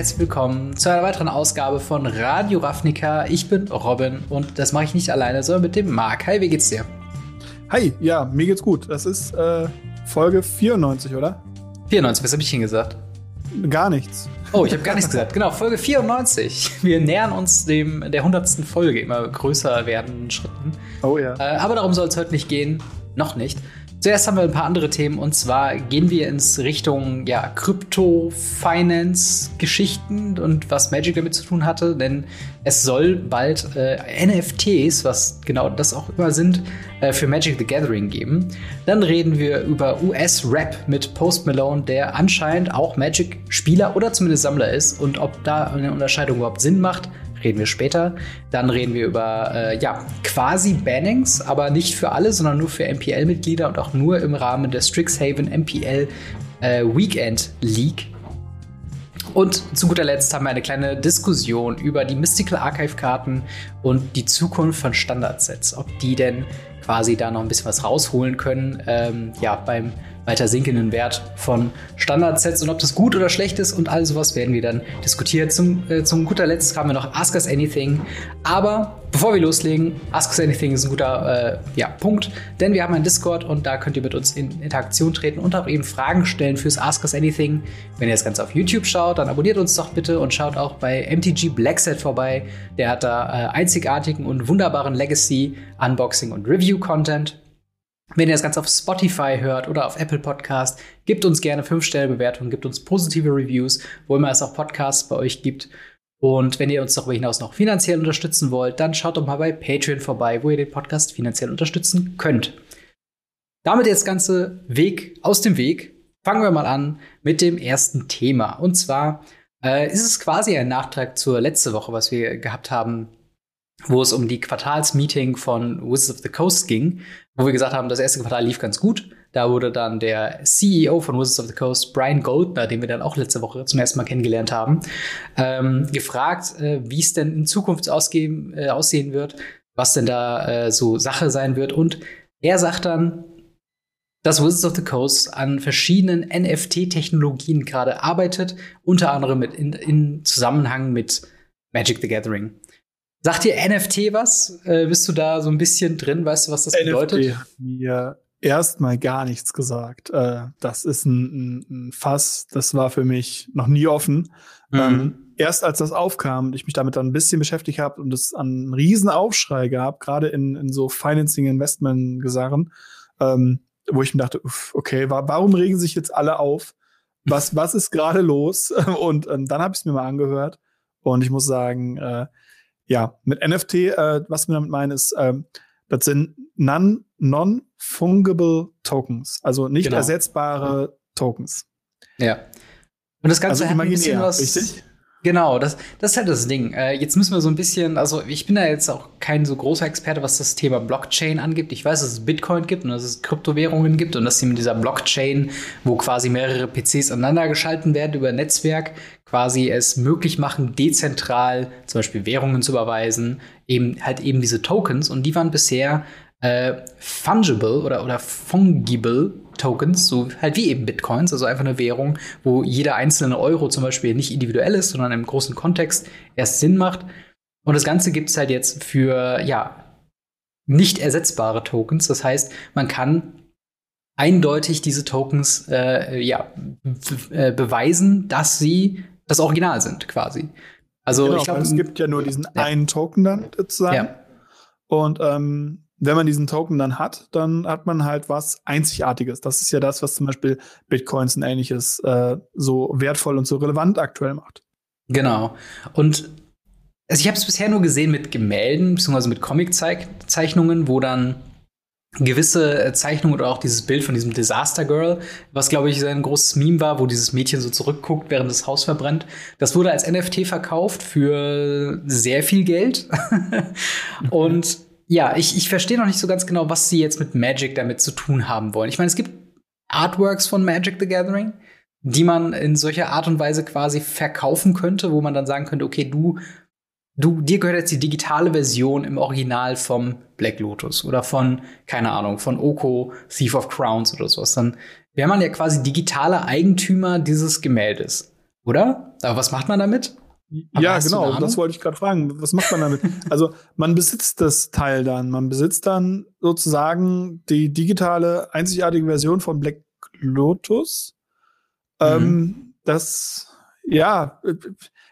herzlich willkommen zu einer weiteren Ausgabe von Radio Ravnica. Ich bin Robin und das mache ich nicht alleine, sondern mit dem Marc. Hi, wie geht's dir? Hi, ja, mir geht's gut. Das ist äh, Folge 94, oder? 94, was habe ich hingesagt? Gar nichts. Oh, ich habe gar nichts gesagt. Genau, Folge 94. Wir nähern uns dem der 100. Folge immer größer werdenden Schritten. Oh ja. Äh, aber darum soll es heute nicht gehen. Noch nicht. Zuerst haben wir ein paar andere Themen und zwar gehen wir ins Richtung ja, Krypto-Finance-Geschichten und was Magic damit zu tun hatte, denn es soll bald äh, NFTs, was genau das auch immer sind, äh, für Magic the Gathering geben. Dann reden wir über US-Rap mit Post Malone, der anscheinend auch Magic-Spieler oder zumindest Sammler ist und ob da eine Unterscheidung überhaupt Sinn macht reden wir später. Dann reden wir über äh, ja, quasi Bannings, aber nicht für alle, sondern nur für MPL-Mitglieder und auch nur im Rahmen der Strixhaven MPL äh, Weekend League. Und zu guter Letzt haben wir eine kleine Diskussion über die Mystical Archive-Karten und die Zukunft von Standardsets. Ob die denn quasi da noch ein bisschen was rausholen können, ähm, ja, beim weiter sinkenden Wert von Standardsets und ob das gut oder schlecht ist und all sowas werden wir dann diskutieren. Zum, äh, zum guter Letzt haben wir noch Ask Us Anything. Aber bevor wir loslegen, Ask Us Anything ist ein guter äh, ja, Punkt, denn wir haben einen Discord und da könnt ihr mit uns in Interaktion treten und auch eben Fragen stellen fürs Ask Us Anything. Wenn ihr das Ganze auf YouTube schaut, dann abonniert uns doch bitte und schaut auch bei MTG Blackset vorbei. Der hat da äh, einzigartigen und wunderbaren Legacy, Unboxing und Review-Content. Wenn ihr das Ganze auf Spotify hört oder auf Apple Podcast, gebt uns gerne 5-Sterne-Bewertungen, gebt uns positive Reviews, wo immer es auch Podcasts bei euch gibt. Und wenn ihr uns darüber hinaus noch finanziell unterstützen wollt, dann schaut doch mal bei Patreon vorbei, wo ihr den Podcast finanziell unterstützen könnt. Damit jetzt ganze Weg aus dem Weg. Fangen wir mal an mit dem ersten Thema. Und zwar äh, ist es quasi ein Nachtrag zur letzte Woche, was wir gehabt haben wo es um die Quartalsmeeting von Wizards of the Coast ging, wo wir gesagt haben, das erste Quartal lief ganz gut. Da wurde dann der CEO von Wizards of the Coast, Brian Goldner, den wir dann auch letzte Woche zum ersten Mal kennengelernt haben, ähm, gefragt, äh, wie es denn in Zukunft ausgehen, äh, aussehen wird, was denn da äh, so Sache sein wird. Und er sagt dann, dass Wizards of the Coast an verschiedenen NFT-Technologien gerade arbeitet, unter anderem mit in, in Zusammenhang mit Magic the Gathering. Sagt dir NFT was? Äh, bist du da so ein bisschen drin? Weißt du, was das NFT bedeutet? NFT hat mir erstmal gar nichts gesagt. Äh, das ist ein, ein, ein, Fass, das war für mich noch nie offen. Mhm. Ähm, erst als das aufkam und ich mich damit dann ein bisschen beschäftigt habe und es einen riesen Aufschrei gab, gerade in, in so Financing-Investment-Gesarren, ähm, wo ich mir dachte, uff, okay, wa warum regen sich jetzt alle auf? Was, was ist gerade los? Und ähm, dann habe ich es mir mal angehört und ich muss sagen, äh, ja, mit NFT, äh, was wir damit meinen, ist, ähm, das sind non-fungible Tokens, also nicht genau. ersetzbare Tokens. Ja. Und das Ganze also hat ein bisschen was. Richtig? Genau, das, das ist halt das Ding. Äh, jetzt müssen wir so ein bisschen, also ich bin da jetzt auch kein so großer Experte, was das Thema Blockchain angibt. Ich weiß, dass es Bitcoin gibt und dass es Kryptowährungen gibt und dass sie mit dieser Blockchain, wo quasi mehrere PCs aneinander geschalten werden über Netzwerk, quasi es möglich machen, dezentral zum Beispiel Währungen zu überweisen, eben halt eben diese Tokens und die waren bisher äh, fungible oder, oder fungible Tokens, so halt wie eben Bitcoins, also einfach eine Währung, wo jeder einzelne Euro zum Beispiel nicht individuell ist, sondern im großen Kontext erst Sinn macht. Und das Ganze gibt es halt jetzt für, ja, nicht ersetzbare Tokens. Das heißt, man kann eindeutig diese Tokens äh, ja, äh, beweisen, dass sie das Original sind, quasi. Also genau, ich glaube, es gibt ja nur diesen ja. einen Token dann sozusagen. Ja. Und ähm, wenn man diesen Token dann hat, dann hat man halt was Einzigartiges. Das ist ja das, was zum Beispiel Bitcoins und ähnliches äh, so wertvoll und so relevant aktuell macht. Genau. Und also ich habe es bisher nur gesehen mit Gemälden, beziehungsweise mit Comic-Zeichnungen, wo dann gewisse äh, Zeichnungen oder auch dieses Bild von diesem Disaster Girl, was glaube ich ein großes Meme war, wo dieses Mädchen so zurückguckt, während das Haus verbrennt. Das wurde als NFT verkauft für sehr viel Geld. und ja, ich, ich verstehe noch nicht so ganz genau, was sie jetzt mit Magic damit zu tun haben wollen. Ich meine, es gibt Artworks von Magic the Gathering, die man in solcher Art und Weise quasi verkaufen könnte, wo man dann sagen könnte, okay, du, du, dir gehört jetzt die digitale Version im Original vom Black Lotus oder von, keine Ahnung, von Oko, Thief of Crowns oder sowas. Dann wäre man ja quasi digitaler Eigentümer dieses Gemäldes. Oder? Aber was macht man damit? Aber ja, genau, das wollte ich gerade fragen. Was macht man damit? also, man besitzt das Teil dann. Man besitzt dann sozusagen die digitale, einzigartige Version von Black Lotus. Mhm. Ähm, das, ja,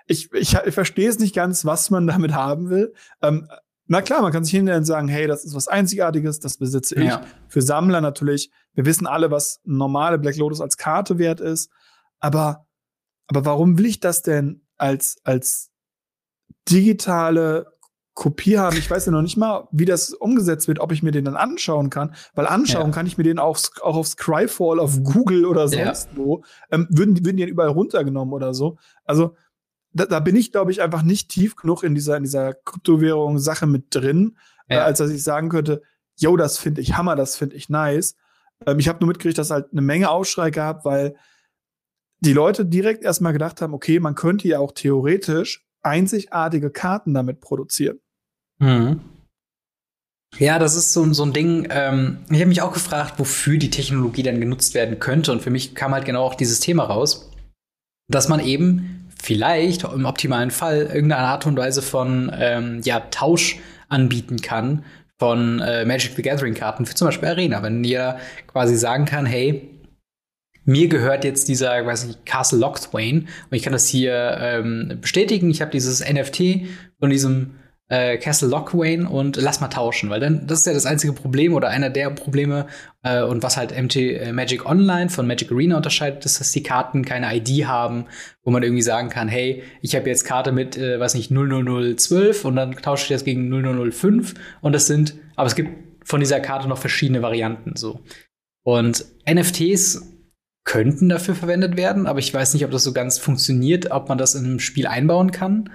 ich, ich, ich verstehe es nicht ganz, was man damit haben will. Ähm, na klar, man kann sich und sagen, hey, das ist was Einzigartiges, das besitze ich. Ja. Für Sammler natürlich. Wir wissen alle, was normale Black Lotus als Karte wert ist. Aber, aber warum will ich das denn als, als digitale Kopie haben? Ich weiß ja noch nicht mal, wie das umgesetzt wird, ob ich mir den dann anschauen kann. Weil anschauen ja. kann ich mir den auch, auch auf Scryfall, auf Google oder sonst ja. wo. Ähm, würden, würden die dann überall runtergenommen oder so. Also, da, da bin ich, glaube ich, einfach nicht tief genug in dieser, in dieser Kryptowährung-Sache mit drin, äh, ja. äh, als dass ich sagen könnte, yo, das finde ich Hammer, das finde ich nice. Ähm, ich habe nur mitgekriegt, dass halt eine Menge Aufschrei gab, weil die Leute direkt erstmal gedacht haben, okay, man könnte ja auch theoretisch einzigartige Karten damit produzieren. Mhm. Ja, das ist so, so ein Ding. Ähm, ich habe mich auch gefragt, wofür die Technologie dann genutzt werden könnte. Und für mich kam halt genau auch dieses Thema raus, dass man eben vielleicht im optimalen Fall irgendeine Art und Weise von ähm, ja, Tausch anbieten kann von äh, Magic the Gathering Karten für zum Beispiel Arena. Wenn ihr quasi sagen kann, hey, mir gehört jetzt dieser, weiß nicht, Castle Lockthwain und ich kann das hier ähm, bestätigen. Ich habe dieses NFT von diesem äh, Castle Lockwain und lass mal tauschen, weil dann das ist ja das einzige Problem oder einer der Probleme äh, und was halt MT äh, Magic Online von Magic Arena unterscheidet, ist, dass die Karten keine ID haben, wo man irgendwie sagen kann, hey, ich habe jetzt Karte mit, äh, weiß nicht, 00012 und dann tausche ich das gegen 0005 und das sind, aber es gibt von dieser Karte noch verschiedene Varianten so. Und NFTs könnten dafür verwendet werden, aber ich weiß nicht, ob das so ganz funktioniert, ob man das in einem Spiel einbauen kann.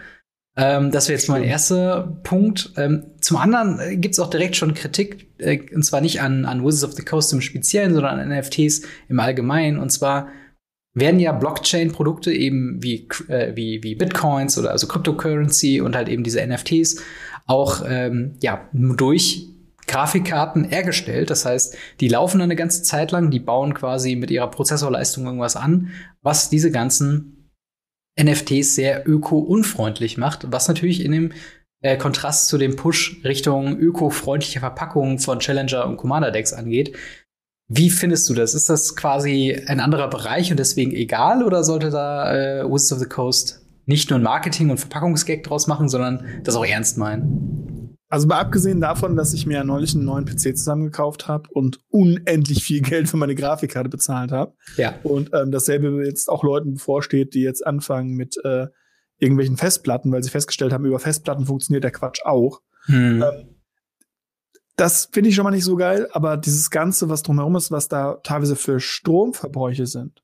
Ähm, das wäre jetzt mein erster Punkt. Ähm, zum anderen äh, gibt es auch direkt schon Kritik, äh, und zwar nicht an, an Wizards of the Coast im Speziellen, sondern an NFTs im Allgemeinen. Und zwar werden ja Blockchain-Produkte eben wie, äh, wie, wie Bitcoins oder also Cryptocurrency und halt eben diese NFTs auch ähm, ja, durch Grafikkarten hergestellt. Das heißt, die laufen eine ganze Zeit lang, die bauen quasi mit ihrer Prozessorleistung irgendwas an, was diese ganzen NFTs sehr öko-unfreundlich macht, was natürlich in dem äh, Kontrast zu dem Push Richtung öko-freundliche Verpackungen von Challenger und Commander Decks angeht. Wie findest du das? Ist das quasi ein anderer Bereich und deswegen egal oder sollte da äh, Wizards of the Coast nicht nur ein Marketing- und Verpackungsgag draus machen, sondern das auch ernst meinen? Also mal abgesehen davon, dass ich mir neulich einen neuen PC zusammengekauft habe und unendlich viel Geld für meine Grafikkarte bezahlt habe. Ja. Und ähm, dasselbe jetzt auch Leuten bevorsteht, die jetzt anfangen mit äh, irgendwelchen Festplatten, weil sie festgestellt haben, über Festplatten funktioniert der Quatsch auch. Hm. Ähm, das finde ich schon mal nicht so geil, aber dieses Ganze, was drumherum ist, was da teilweise für Stromverbräuche sind.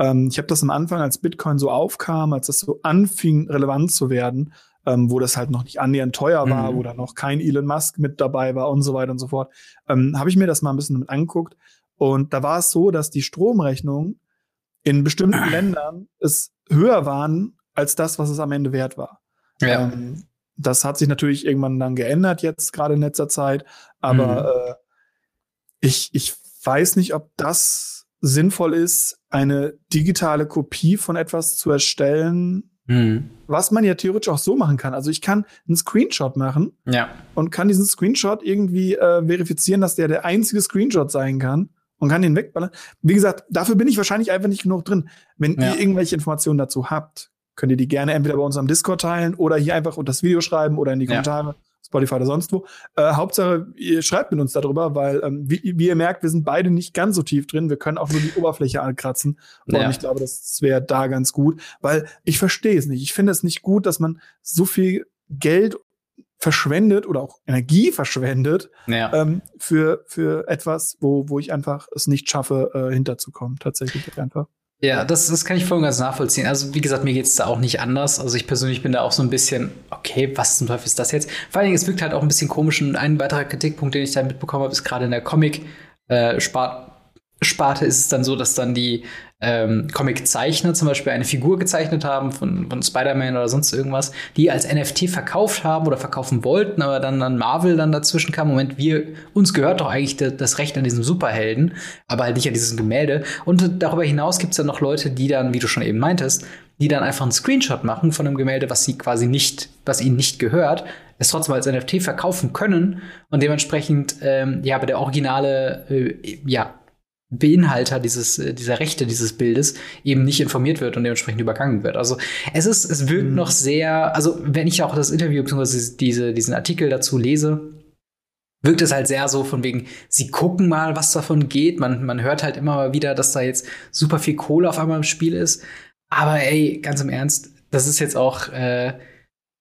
Ähm, ich habe das am Anfang, als Bitcoin so aufkam, als das so anfing, relevant zu werden, ähm, wo das halt noch nicht annähernd teuer war, mhm. wo da noch kein Elon Musk mit dabei war und so weiter und so fort, ähm, habe ich mir das mal ein bisschen mit angeguckt. Und da war es so, dass die Stromrechnungen in bestimmten Ländern es höher waren als das, was es am Ende wert war. Ja. Ähm, das hat sich natürlich irgendwann dann geändert, jetzt gerade in letzter Zeit. Aber mhm. äh, ich, ich weiß nicht, ob das sinnvoll ist, eine digitale Kopie von etwas zu erstellen, Mhm. Was man ja theoretisch auch so machen kann. Also ich kann einen Screenshot machen ja. und kann diesen Screenshot irgendwie äh, verifizieren, dass der der einzige Screenshot sein kann und kann den wegballern. Wie gesagt, dafür bin ich wahrscheinlich einfach nicht genug drin. Wenn ja. ihr irgendwelche Informationen dazu habt, könnt ihr die gerne entweder bei uns am Discord teilen oder hier einfach unter das Video schreiben oder in die Kommentare. Ja. Spotify oder sonst wo. Äh, Hauptsache, ihr schreibt mit uns darüber, weil, ähm, wie, wie, ihr merkt, wir sind beide nicht ganz so tief drin. Wir können auch nur die Oberfläche ankratzen. Ja. Und ich glaube, das wäre da ganz gut, weil ich verstehe es nicht. Ich finde es nicht gut, dass man so viel Geld verschwendet oder auch Energie verschwendet ja. ähm, für, für etwas, wo, wo ich einfach es nicht schaffe, äh, hinterzukommen. Tatsächlich einfach. Ja, das, das kann ich voll und ganz nachvollziehen. Also, wie gesagt, mir geht's da auch nicht anders. Also, ich persönlich bin da auch so ein bisschen, okay, was zum Teufel ist das jetzt? Vor allen Dingen, es wirkt halt auch ein bisschen komisch. Und ein weiterer Kritikpunkt, den ich da mitbekommen habe, ist gerade in der Comic-Sparte äh, ist es dann so, dass dann die ähm, Comic-Zeichner zum Beispiel eine Figur gezeichnet haben von, von Spider-Man oder sonst irgendwas, die als NFT verkauft haben oder verkaufen wollten, aber dann, dann Marvel dann dazwischen kam. Moment, wir, uns gehört doch eigentlich das Recht an diesem Superhelden, aber halt nicht an diesem Gemälde. Und darüber hinaus gibt es dann noch Leute, die dann, wie du schon eben meintest, die dann einfach einen Screenshot machen von einem Gemälde, was sie quasi nicht, was ihnen nicht gehört, es trotzdem als NFT verkaufen können und dementsprechend ähm, ja, aber der originale äh, ja, Beinhalter dieses, äh, dieser Rechte dieses Bildes eben nicht informiert wird und dementsprechend übergangen wird. Also es ist, es wirkt mhm. noch sehr, also wenn ich auch das Interview bzw. Diese, diesen Artikel dazu lese, wirkt es halt sehr so von wegen, sie gucken mal, was davon geht. Man, man hört halt immer mal wieder, dass da jetzt super viel Kohle auf einmal im Spiel ist. Aber ey, ganz im Ernst, das ist jetzt auch, äh,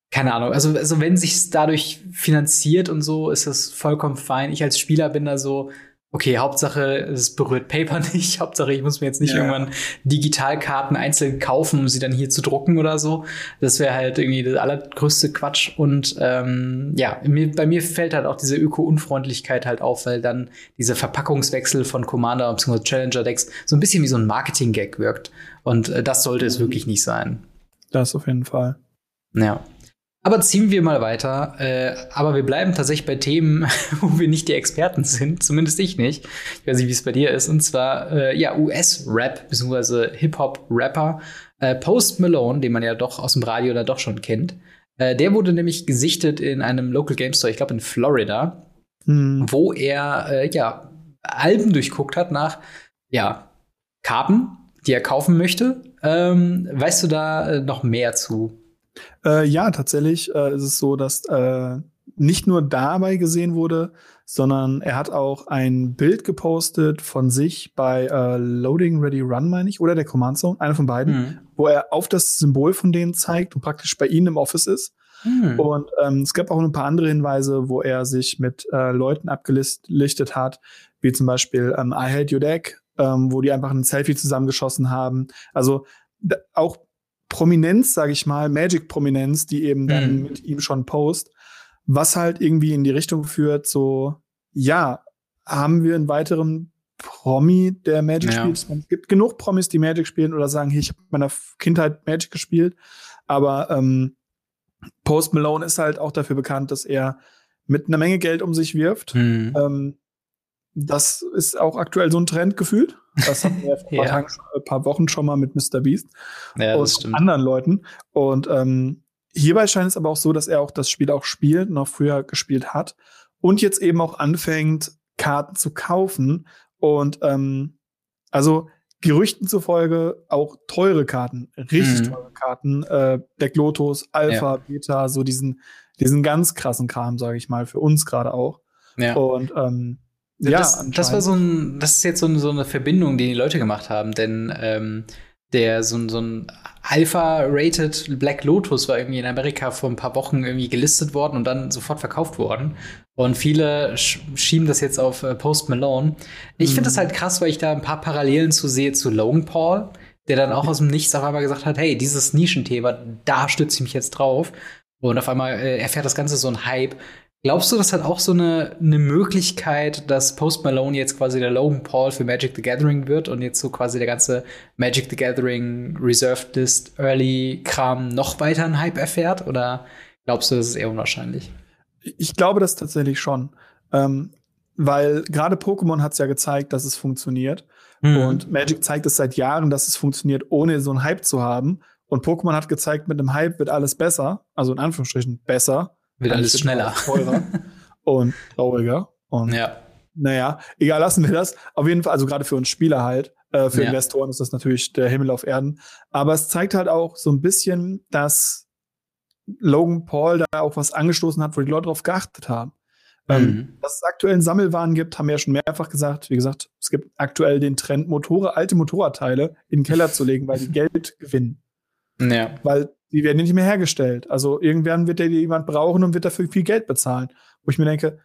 keine Ahnung, also, also wenn sich dadurch finanziert und so, ist das vollkommen fein. Ich als Spieler bin da so, okay, Hauptsache, es berührt Paper nicht. Hauptsache, ich muss mir jetzt nicht ja. irgendwann Digitalkarten einzeln kaufen, um sie dann hier zu drucken oder so. Das wäre halt irgendwie der allergrößte Quatsch. Und ähm, ja, mir, bei mir fällt halt auch diese Öko-Unfreundlichkeit halt auf, weil dann dieser Verpackungswechsel von Commander bzw. Challenger-Decks so ein bisschen wie so ein Marketing-Gag wirkt. Und äh, das sollte es wirklich nicht sein. Das auf jeden Fall. Ja. Aber ziehen wir mal weiter. Äh, aber wir bleiben tatsächlich bei Themen, wo wir nicht die Experten sind. Zumindest ich nicht. Ich weiß nicht, wie es bei dir ist. Und zwar äh, ja US-Rap bzw. Hip-Hop-Rapper äh, Post Malone, den man ja doch aus dem Radio da doch schon kennt. Äh, der wurde nämlich gesichtet in einem Local Game Store, ich glaube in Florida, hm. wo er äh, ja Alben durchguckt hat nach ja Karten, die er kaufen möchte. Ähm, weißt du da äh, noch mehr zu? Äh, ja, tatsächlich äh, ist es so, dass äh, nicht nur dabei gesehen wurde, sondern er hat auch ein Bild gepostet von sich bei äh, Loading Ready Run, meine ich, oder der Command Zone, einer von beiden, mhm. wo er auf das Symbol von denen zeigt und praktisch bei ihnen im Office ist. Mhm. Und ähm, es gab auch ein paar andere Hinweise, wo er sich mit äh, Leuten abgelichtet hat, wie zum Beispiel ähm, I Hate Your Deck, ähm, wo die einfach ein Selfie zusammengeschossen haben. Also auch Prominenz, sage ich mal, Magic-Prominenz, die eben dann mhm. mit ihm schon post, was halt irgendwie in die Richtung führt, so, ja, haben wir einen weiteren Promi, der Magic ja. spielt. Es gibt genug Promis, die Magic spielen oder sagen, hey, ich habe in meiner Kindheit Magic gespielt. Aber ähm, Post Malone ist halt auch dafür bekannt, dass er mit einer Menge Geld um sich wirft. Mhm. Ähm, das ist auch aktuell so ein Trend gefühlt. Das hatten wir vor ja. ein paar Wochen schon mal mit Mr. Beast ja, und anderen Leuten. Und ähm, hierbei scheint es aber auch so, dass er auch das Spiel auch spielt, noch früher gespielt hat und jetzt eben auch anfängt, Karten zu kaufen. Und ähm, also Gerüchten zufolge auch teure Karten, richtig mhm. teure Karten, äh, Deck Lotus, Alpha, ja. Beta, so diesen, diesen ganz krassen Kram, sage ich mal, für uns gerade auch. Ja. Und ähm, ja, das, das war so ein, das ist jetzt so, so, eine Verbindung, die die Leute gemacht haben, denn ähm, der so, so ein Alpha-rated Black Lotus war irgendwie in Amerika vor ein paar Wochen irgendwie gelistet worden und dann sofort verkauft worden. Und viele sch schieben das jetzt auf äh, Post Malone. Ich mhm. finde das halt krass, weil ich da ein paar Parallelen zu sehe zu Logan Paul, der dann auch aus dem Nichts auf einmal gesagt hat, hey, dieses Nischenthema, da stütze ich mich jetzt drauf. Und auf einmal äh, erfährt das Ganze so ein Hype. Glaubst du, das hat auch so eine, eine Möglichkeit, dass Post Malone jetzt quasi der Logan Paul für Magic the Gathering wird und jetzt so quasi der ganze Magic the Gathering Reserved List Early Kram noch weiter einen Hype erfährt? Oder glaubst du, das ist eher unwahrscheinlich? Ich glaube das tatsächlich schon. Ähm, weil gerade Pokémon hat es ja gezeigt, dass es funktioniert. Mhm. Und Magic zeigt es seit Jahren, dass es funktioniert, ohne so einen Hype zu haben. Und Pokémon hat gezeigt, mit einem Hype wird alles besser. Also in Anführungsstrichen besser. Wird alles schneller. Teurer und trauriger. Und ja. Naja, egal, lassen wir das. Auf jeden Fall, also gerade für uns Spieler halt. Äh, für ja. Investoren ist das natürlich der Himmel auf Erden. Aber es zeigt halt auch so ein bisschen, dass Logan Paul da auch was angestoßen hat, wo die Leute drauf geachtet haben. Ähm, mhm. Dass es aktuell Sammelwaren gibt, haben wir ja schon mehrfach gesagt. Wie gesagt, es gibt aktuell den Trend, Motorrad, alte Motorradteile in den Keller zu legen, weil die Geld gewinnen. Ja. Weil die werden nicht mehr hergestellt. Also irgendwann wird der jemand brauchen und wird dafür viel Geld bezahlen. Wo ich mir denke,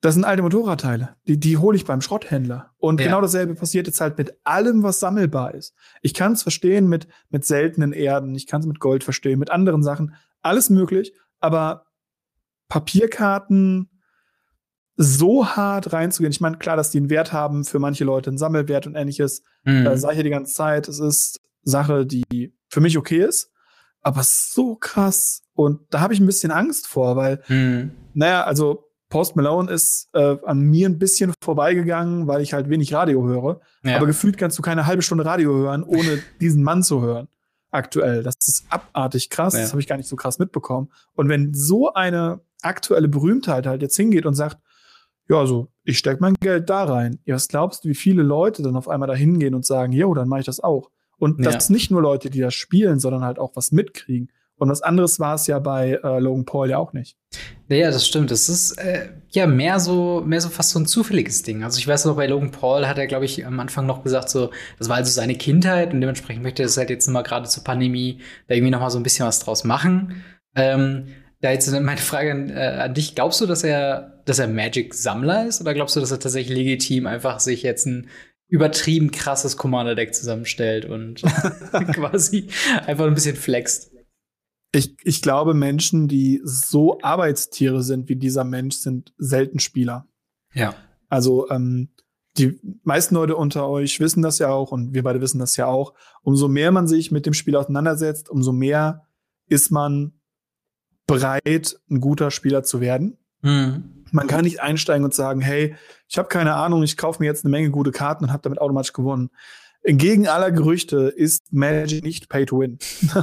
das sind alte Motorradteile. Die, die hole ich beim Schrotthändler. Und ja. genau dasselbe passiert jetzt halt mit allem, was sammelbar ist. Ich kann es verstehen mit, mit seltenen Erden, ich kann es mit Gold verstehen, mit anderen Sachen. Alles möglich, aber Papierkarten so hart reinzugehen. Ich meine, klar, dass die einen Wert haben, für manche Leute einen Sammelwert und ähnliches. Mhm. Äh, sage ich ja die ganze Zeit. Es ist Sache, die für mich okay ist aber so krass. Und da habe ich ein bisschen Angst vor, weil, mhm. naja, also Post Malone ist äh, an mir ein bisschen vorbeigegangen, weil ich halt wenig Radio höre. Ja. Aber gefühlt kannst du keine halbe Stunde Radio hören, ohne diesen Mann zu hören. aktuell. Das ist abartig krass. Ja. Das habe ich gar nicht so krass mitbekommen. Und wenn so eine aktuelle Berühmtheit halt jetzt hingeht und sagt, ja, also ich stecke mein Geld da rein. Ja, was glaubst du, wie viele Leute dann auf einmal da hingehen und sagen, jo, dann mache ich das auch. Und ja. das ist nicht nur Leute, die das spielen, sondern halt auch was mitkriegen. Und was anderes war es ja bei äh, Logan Paul ja auch nicht. Ja, das stimmt. Das ist äh, ja mehr so, mehr so fast so ein zufälliges Ding. Also ich weiß noch, bei Logan Paul hat er, glaube ich, am Anfang noch gesagt, so, das war also seine Kindheit und dementsprechend möchte er das halt jetzt mal gerade zur Pandemie da irgendwie noch mal so ein bisschen was draus machen. Ähm, da jetzt meine Frage an, äh, an dich: Glaubst du, dass er, dass er Magic-Sammler ist, oder glaubst du, dass er tatsächlich legitim einfach sich jetzt ein übertrieben krasses Commander-Deck zusammenstellt und quasi einfach ein bisschen flext? Ich, ich glaube, Menschen, die so Arbeitstiere sind wie dieser Mensch, sind selten Spieler. Ja. Also ähm, die meisten Leute unter euch wissen das ja auch und wir beide wissen das ja auch. Umso mehr man sich mit dem Spiel auseinandersetzt, umso mehr ist man bereit, ein guter Spieler zu werden. Mhm. Man kann nicht einsteigen und sagen, hey, ich habe keine Ahnung, ich kaufe mir jetzt eine Menge gute Karten und habe damit automatisch gewonnen. Entgegen aller Gerüchte ist Magic nicht Pay to Win.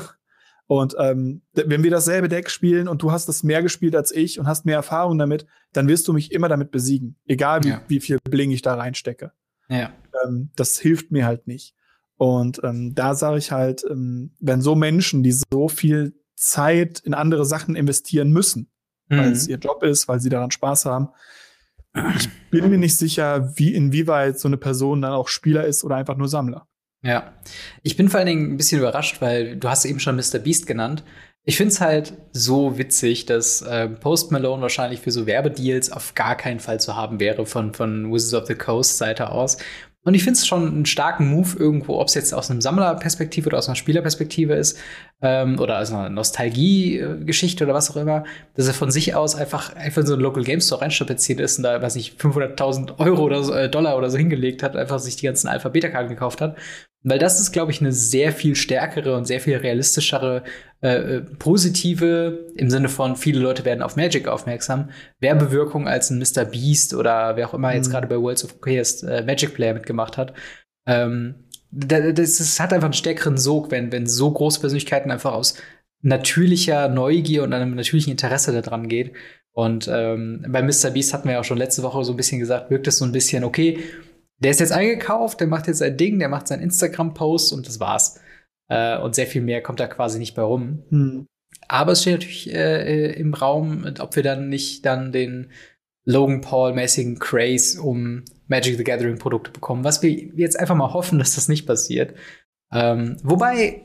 Und ähm, wenn wir dasselbe Deck spielen und du hast das mehr gespielt als ich und hast mehr Erfahrung damit, dann wirst du mich immer damit besiegen. Egal wie, ja. wie viel Bling ich da reinstecke. Ja. Ähm, das hilft mir halt nicht. Und ähm, da sage ich halt, ähm, wenn so Menschen, die so viel Zeit in andere Sachen investieren müssen, mhm. weil es ihr Job ist, weil sie daran Spaß haben, ich bin mir nicht sicher, wie inwieweit so eine Person dann auch Spieler ist oder einfach nur Sammler. Ja, ich bin vor allen Dingen ein bisschen überrascht, weil du hast eben schon Mr. Beast genannt. Ich finde es halt so witzig, dass äh, Post Malone wahrscheinlich für so Werbedeals auf gar keinen Fall zu haben wäre von, von Wizards of the Coast Seite aus. Und ich finde es schon einen starken Move irgendwo, ob es jetzt aus einem Sammlerperspektive oder aus einer Spielerperspektive ist ähm, oder aus einer Nostalgie-Geschichte oder was auch immer, dass er von sich aus einfach einfach so ein Local Game Store reinstrapaziert ist und da, weiß nicht, 500.000 Euro oder so, äh, Dollar oder so hingelegt hat, einfach sich die ganzen Alpha-Beta-Karten gekauft hat weil das ist, glaube ich, eine sehr viel stärkere und sehr viel realistischere, äh, äh, positive, im Sinne von viele Leute werden auf Magic aufmerksam, Werbewirkung als ein Mr. Beast oder wer auch immer mhm. jetzt gerade bei Worlds of Chaos äh, Magic Player mitgemacht hat. Ähm, das, das hat einfach einen stärkeren Sog, wenn, wenn so große Persönlichkeiten einfach aus natürlicher Neugier und einem natürlichen Interesse daran geht. Und ähm, bei Mr. Beast hatten wir ja auch schon letzte Woche so ein bisschen gesagt, wirkt es so ein bisschen, okay, der ist jetzt eingekauft, der macht jetzt sein Ding, der macht seinen Instagram-Post und das war's. Äh, und sehr viel mehr kommt da quasi nicht bei rum. Hm. Aber es steht natürlich äh, äh im Raum, ob wir dann nicht dann den Logan Paul-mäßigen Craze um Magic the Gathering Produkte bekommen, was wir jetzt einfach mal hoffen, dass das nicht passiert. Ähm, wobei,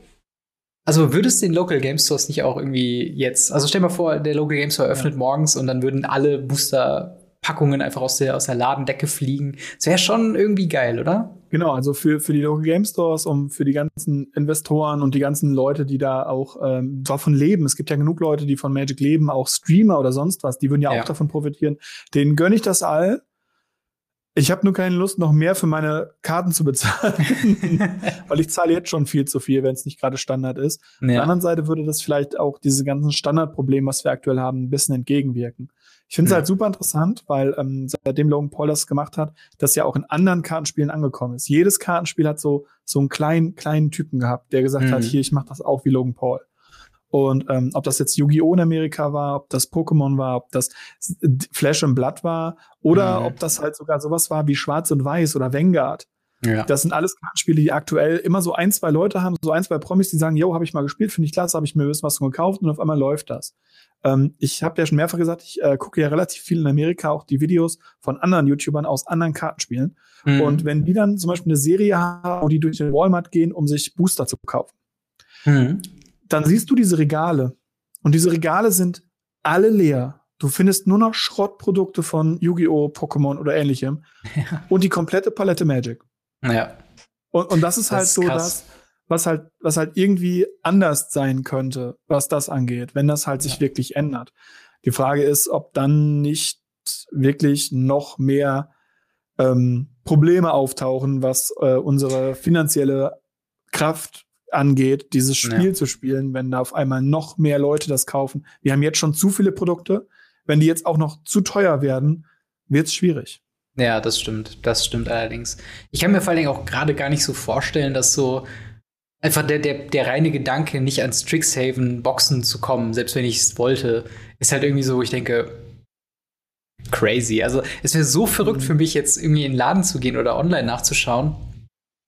also würde es den Local Game Stores nicht auch irgendwie jetzt, also stell mal vor, der Local Game Store öffnet ja. morgens und dann würden alle Booster Packungen einfach aus der, aus der Ladendecke fliegen. Das wäre schon irgendwie geil, oder? Genau, also für, für die Local Game Stores und für die ganzen Investoren und die ganzen Leute, die da auch ähm, davon leben. Es gibt ja genug Leute, die von Magic leben, auch Streamer oder sonst was, die würden ja, ja. auch davon profitieren. Denen gönne ich das all. Ich habe nur keine Lust, noch mehr für meine Karten zu bezahlen, weil ich zahle jetzt schon viel zu viel, wenn es nicht gerade Standard ist. Ja. Auf der anderen Seite würde das vielleicht auch diese ganzen Standardprobleme, was wir aktuell haben, ein bisschen entgegenwirken. Ich finde es halt super interessant, weil ähm, seitdem Logan Paul das gemacht hat, das ja auch in anderen Kartenspielen angekommen ist. Jedes Kartenspiel hat so so einen kleinen kleinen Typen gehabt, der gesagt mhm. hat, hier ich mache das auch wie Logan Paul. Und ähm, ob das jetzt Yu-Gi-Oh! in Amerika war, ob das Pokémon war, ob das Flash and Blood war oder mhm. ob das halt sogar sowas war wie Schwarz und Weiß oder Vanguard. Ja. Das sind alles Kartenspiele, die aktuell immer so ein, zwei Leute haben, so ein, zwei Promis, die sagen, yo, habe ich mal gespielt, finde ich klasse, habe ich mir wissen was gekauft und auf einmal läuft das. Ähm, ich habe ja schon mehrfach gesagt, ich äh, gucke ja relativ viel in Amerika auch die Videos von anderen YouTubern aus anderen Kartenspielen. Mhm. Und wenn die dann zum Beispiel eine Serie haben, wo die durch den Walmart gehen, um sich Booster zu kaufen, mhm. dann siehst du diese Regale. Und diese Regale sind alle leer. Du findest nur noch Schrottprodukte von Yu-Gi-Oh!, Pokémon oder ähnlichem. Ja. Und die komplette Palette Magic. Ja. Und, und das ist halt das ist so krass. das, was halt, was halt irgendwie anders sein könnte, was das angeht, wenn das halt sich ja. wirklich ändert. Die Frage ist, ob dann nicht wirklich noch mehr ähm, Probleme auftauchen, was äh, unsere finanzielle Kraft angeht, dieses Spiel ja. zu spielen, wenn da auf einmal noch mehr Leute das kaufen. Wir haben jetzt schon zu viele Produkte. Wenn die jetzt auch noch zu teuer werden, wird es schwierig. Ja, das stimmt. Das stimmt allerdings. Ich kann mir vor allen Dingen auch gerade gar nicht so vorstellen, dass so einfach der, der, der reine Gedanke, nicht ans Strixhaven Boxen zu kommen, selbst wenn ich es wollte, ist halt irgendwie so, wo ich denke, crazy. Also es wäre so verrückt mhm. für mich, jetzt irgendwie in den Laden zu gehen oder online nachzuschauen.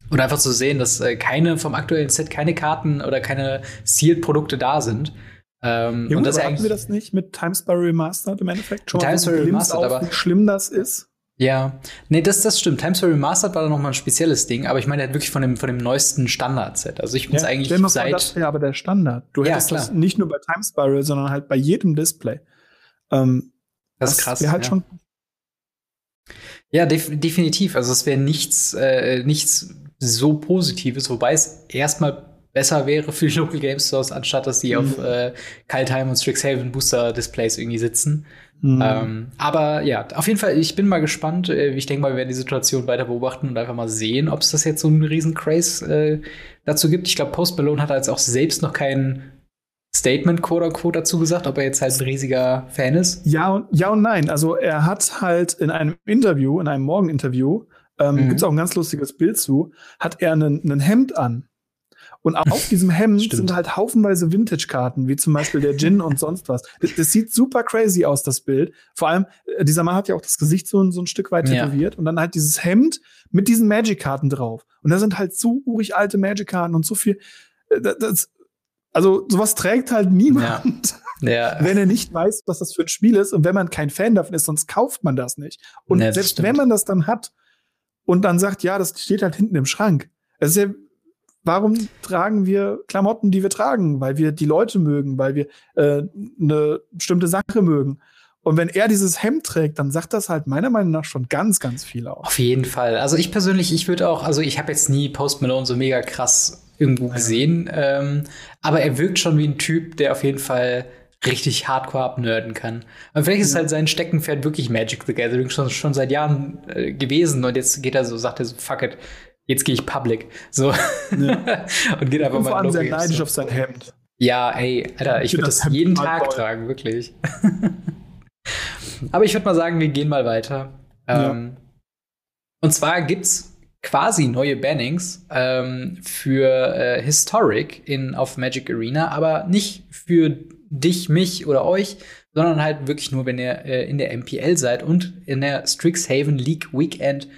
Und einfach zu sehen, dass äh, keine vom aktuellen Set keine Karten oder keine Sealed-Produkte da sind. Ähm, ja, gut, und das hatten wir das nicht mit Times Sparrow Remastered im Endeffekt schon? Times Sparrow Remastered, aber wie schlimm das ist. Ja, nee, das, das stimmt. Times Remastered war da noch mal ein spezielles Ding, aber ich meine halt wirklich von dem, von dem neuesten Standard-Set. Also ich muss ja, eigentlich seit. Das wäre aber der Standard. Du ja, hättest klar. das nicht nur bei Times Sparrow, sondern halt bei jedem Display. Ähm, das, ist krass. halt ja. schon ja, def definitiv. Also es wäre nichts, äh, nichts so Positives, wobei es erstmal besser wäre für die Local Game Stores, anstatt dass die mhm. auf äh, Kaltheim und Strixhaven Booster Displays irgendwie sitzen. Mhm. Ähm, aber ja, auf jeden Fall, ich bin mal gespannt. Äh, ich denke mal, wir werden die Situation weiter beobachten und einfach mal sehen, ob es das jetzt so einen riesen Craze äh, dazu gibt. Ich glaube, Post Malone hat jetzt auch selbst noch keinen Statement, quote unquote, dazu gesagt, ob er jetzt halt ein riesiger Fan ist? Ja und, ja und nein. Also er hat halt in einem Interview, in einem Morgeninterview, ähm, mhm. gibt es auch ein ganz lustiges Bild zu, hat er einen Hemd an. Und auf diesem Hemd sind halt haufenweise Vintage-Karten, wie zum Beispiel der Gin und sonst was. Das, das, sieht super crazy aus, das Bild. Vor allem, äh, dieser Mann hat ja auch das Gesicht so, so ein Stück weit tätowiert. Ja. Und dann halt dieses Hemd mit diesen Magic-Karten drauf. Und da sind halt so urig alte Magic-Karten und so viel. Äh, das, also sowas trägt halt niemand, ja. Ja. wenn er nicht weiß, was das für ein Spiel ist und wenn man kein Fan davon ist, sonst kauft man das nicht. Und ja, selbst stimmt. wenn man das dann hat und dann sagt, ja, das steht halt hinten im Schrank. Es ist ja, warum tragen wir Klamotten, die wir tragen? Weil wir die Leute mögen, weil wir äh, eine bestimmte Sache mögen. Und wenn er dieses Hemd trägt, dann sagt das halt meiner Meinung nach schon ganz, ganz viel aus. Auf jeden Fall. Also ich persönlich, ich würde auch, also ich habe jetzt nie Post Malone so mega krass irgendwo gesehen. Ähm, aber er wirkt schon wie ein Typ, der auf jeden Fall richtig hardcore abnerden kann. Und vielleicht ist halt sein Steckenpferd wirklich Magic the Gathering schon, schon seit Jahren äh, gewesen und jetzt geht er so, sagt er so, fuck it, jetzt gehe ich public. So. Ja. und geht einfach und mal vor allem sehr neidisch so. auf sein Hemd. Ja, ey, Alter, ich, ich würde das, das jeden Tag voll. tragen, wirklich. Aber ich würde mal sagen, wir gehen mal weiter. Ja. Ähm, und zwar gibt's quasi neue Bannings ähm, für äh, Historic in, auf Magic Arena, aber nicht für dich, mich oder euch, sondern halt wirklich nur, wenn ihr äh, in der MPL seid und in der Strixhaven League Weekend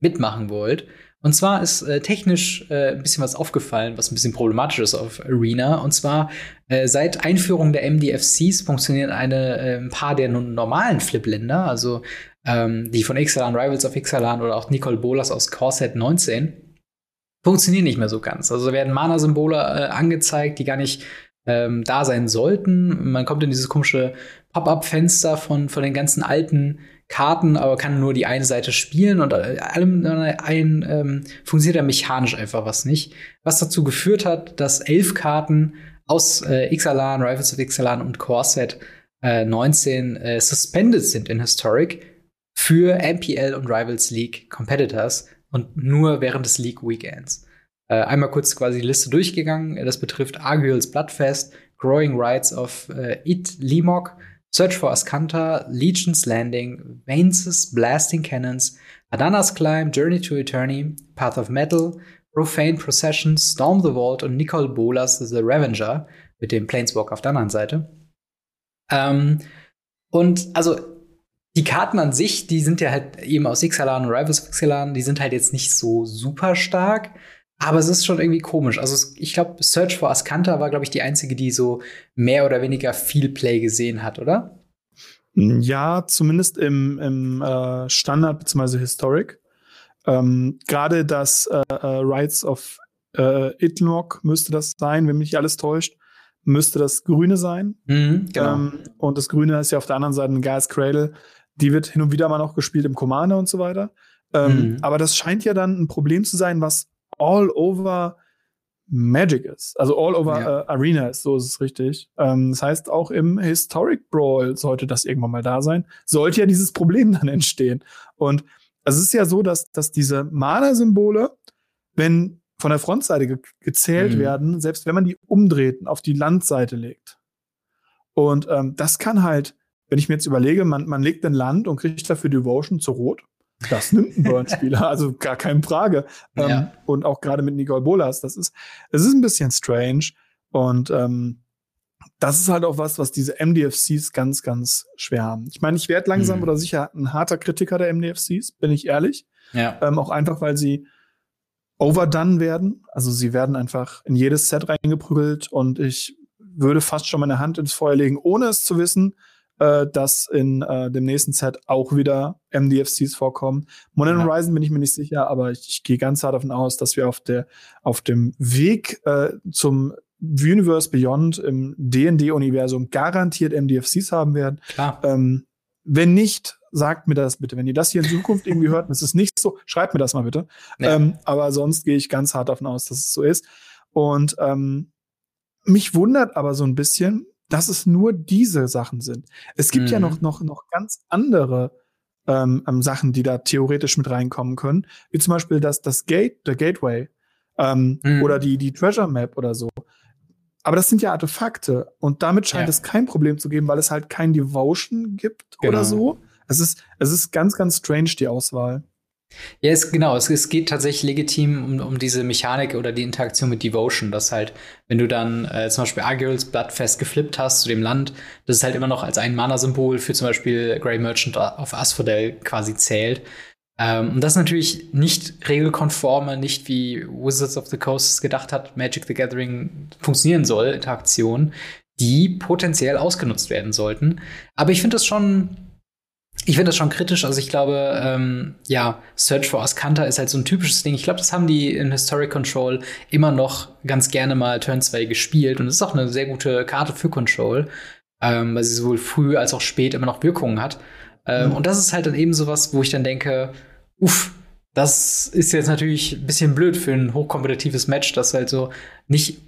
mitmachen wollt. Und zwar ist äh, technisch äh, ein bisschen was aufgefallen, was ein bisschen problematisch ist auf Arena. Und zwar äh, seit Einführung der MDFCs funktionieren eine, äh, ein paar der normalen Flip-Länder, also ähm, die von Ixalan Rivals of Ixalan oder auch Nicole Bolas aus Corset 19, funktionieren nicht mehr so ganz. Also werden Mana-Symbole äh, angezeigt, die gar nicht ähm, da sein sollten. Man kommt in dieses komische Pop-up-Fenster von, von den ganzen alten Karten, aber kann nur die eine Seite spielen und allem ein ähm, funktioniert da mechanisch einfach was nicht. Was dazu geführt hat, dass elf Karten aus äh, Ixalan, Rivals of Ixalan und Corset äh, 19 äh, suspended sind in Historic für MPL und Rivals League Competitors und nur während des League Weekends. Äh, einmal kurz quasi die Liste durchgegangen. Das betrifft Arguel's Bloodfest, Growing Rights of äh, It Limok, Search for Ascanta, Legion's Landing, Vanes' Blasting Cannons, Adana's Climb, Journey to Eternity, Path of Metal, Profane Procession, Storm the Vault und Nicole Bolas The Revenger mit dem Planeswalk auf der anderen Seite. Ähm, und also die Karten an sich, die sind ja halt eben aus Ixalan und Rivals of Ixalan, die sind halt jetzt nicht so super stark. Aber es ist schon irgendwie komisch. Also ich glaube, Search for Ascanta war, glaube ich, die einzige, die so mehr oder weniger viel Play gesehen hat, oder? Ja, zumindest im, im äh, Standard bzw. Historic. Ähm, Gerade das äh, äh, Rights of äh, Itlock müsste das sein, wenn mich alles täuscht, müsste das Grüne sein. Mhm, genau. Ähm, und das Grüne ist ja auf der anderen Seite ein Gas Cradle. Die wird hin und wieder mal noch gespielt im Commander und so weiter. Ähm, mhm. Aber das scheint ja dann ein Problem zu sein, was all over Magic ist. Also all over ja. äh, Arena ist, so ist es richtig. Ähm, das heißt, auch im Historic Brawl sollte das irgendwann mal da sein. Sollte ja dieses Problem dann entstehen. Und es ist ja so, dass, dass diese Mana-Symbole, wenn von der Frontseite ge gezählt mhm. werden, selbst wenn man die umdreht und auf die Landseite legt. Und ähm, das kann halt wenn ich mir jetzt überlege, man, man legt ein Land und kriegt dafür Devotion zu Rot, Das nimmt ein Burn-Spieler, also gar keine Frage. Ähm, ja. Und auch gerade mit Nicole Bolas, das ist, es ist ein bisschen strange. Und ähm, das ist halt auch was, was diese MDFCs ganz, ganz schwer haben. Ich meine, ich werde langsam mhm. oder sicher ein harter Kritiker der MDFCs, bin ich ehrlich. Ja. Ähm, auch einfach, weil sie overdone werden. Also sie werden einfach in jedes Set reingeprügelt und ich würde fast schon meine Hand ins Feuer legen, ohne es zu wissen, äh, dass in äh, dem nächsten Set auch wieder MDFCs vorkommen. Modern ja. Horizon bin ich mir nicht sicher, aber ich, ich gehe ganz hart davon aus, dass wir auf der auf dem Weg äh, zum Universe Beyond im D&D-Universum garantiert MDFCs haben werden. Klar. Ähm, wenn nicht, sagt mir das bitte. Wenn ihr das hier in Zukunft irgendwie hört und es ist nicht so, schreibt mir das mal bitte. Ja. Ähm, aber sonst gehe ich ganz hart davon aus, dass es so ist. Und ähm, mich wundert aber so ein bisschen, dass es nur diese Sachen sind. Es gibt mhm. ja noch, noch, noch ganz andere ähm, ähm, Sachen, die da theoretisch mit reinkommen können. Wie zum Beispiel das, das Gate, der Gateway ähm, mhm. oder die, die Treasure Map oder so. Aber das sind ja Artefakte und damit scheint ja. es kein Problem zu geben, weil es halt kein Devotion gibt genau. oder so. Es ist, es ist ganz, ganz strange, die Auswahl. Ja, es, genau, es, es geht tatsächlich legitim um, um diese Mechanik oder die Interaktion mit Devotion, dass halt, wenn du dann äh, zum Beispiel Arguels Bloodfest geflippt hast zu dem Land, das ist halt immer noch als ein Mana-Symbol für zum Beispiel Grey Merchant of Asphodel quasi zählt. Ähm, und das ist natürlich nicht regelkonforme, nicht wie Wizards of the Coast gedacht hat, Magic the Gathering funktionieren soll, Interaktion, die potenziell ausgenutzt werden sollten. Aber ich finde das schon ich finde das schon kritisch. Also ich glaube, ähm, ja, Search for Ascanta ist halt so ein typisches Ding. Ich glaube, das haben die in Historic Control immer noch ganz gerne mal Turn 2 gespielt. Und es ist auch eine sehr gute Karte für Control, ähm, weil sie sowohl früh als auch spät immer noch Wirkungen hat. Ähm, mhm. Und das ist halt dann eben sowas, wo ich dann denke, uff, das ist jetzt natürlich ein bisschen blöd für ein hochkompetitives Match, das halt so nicht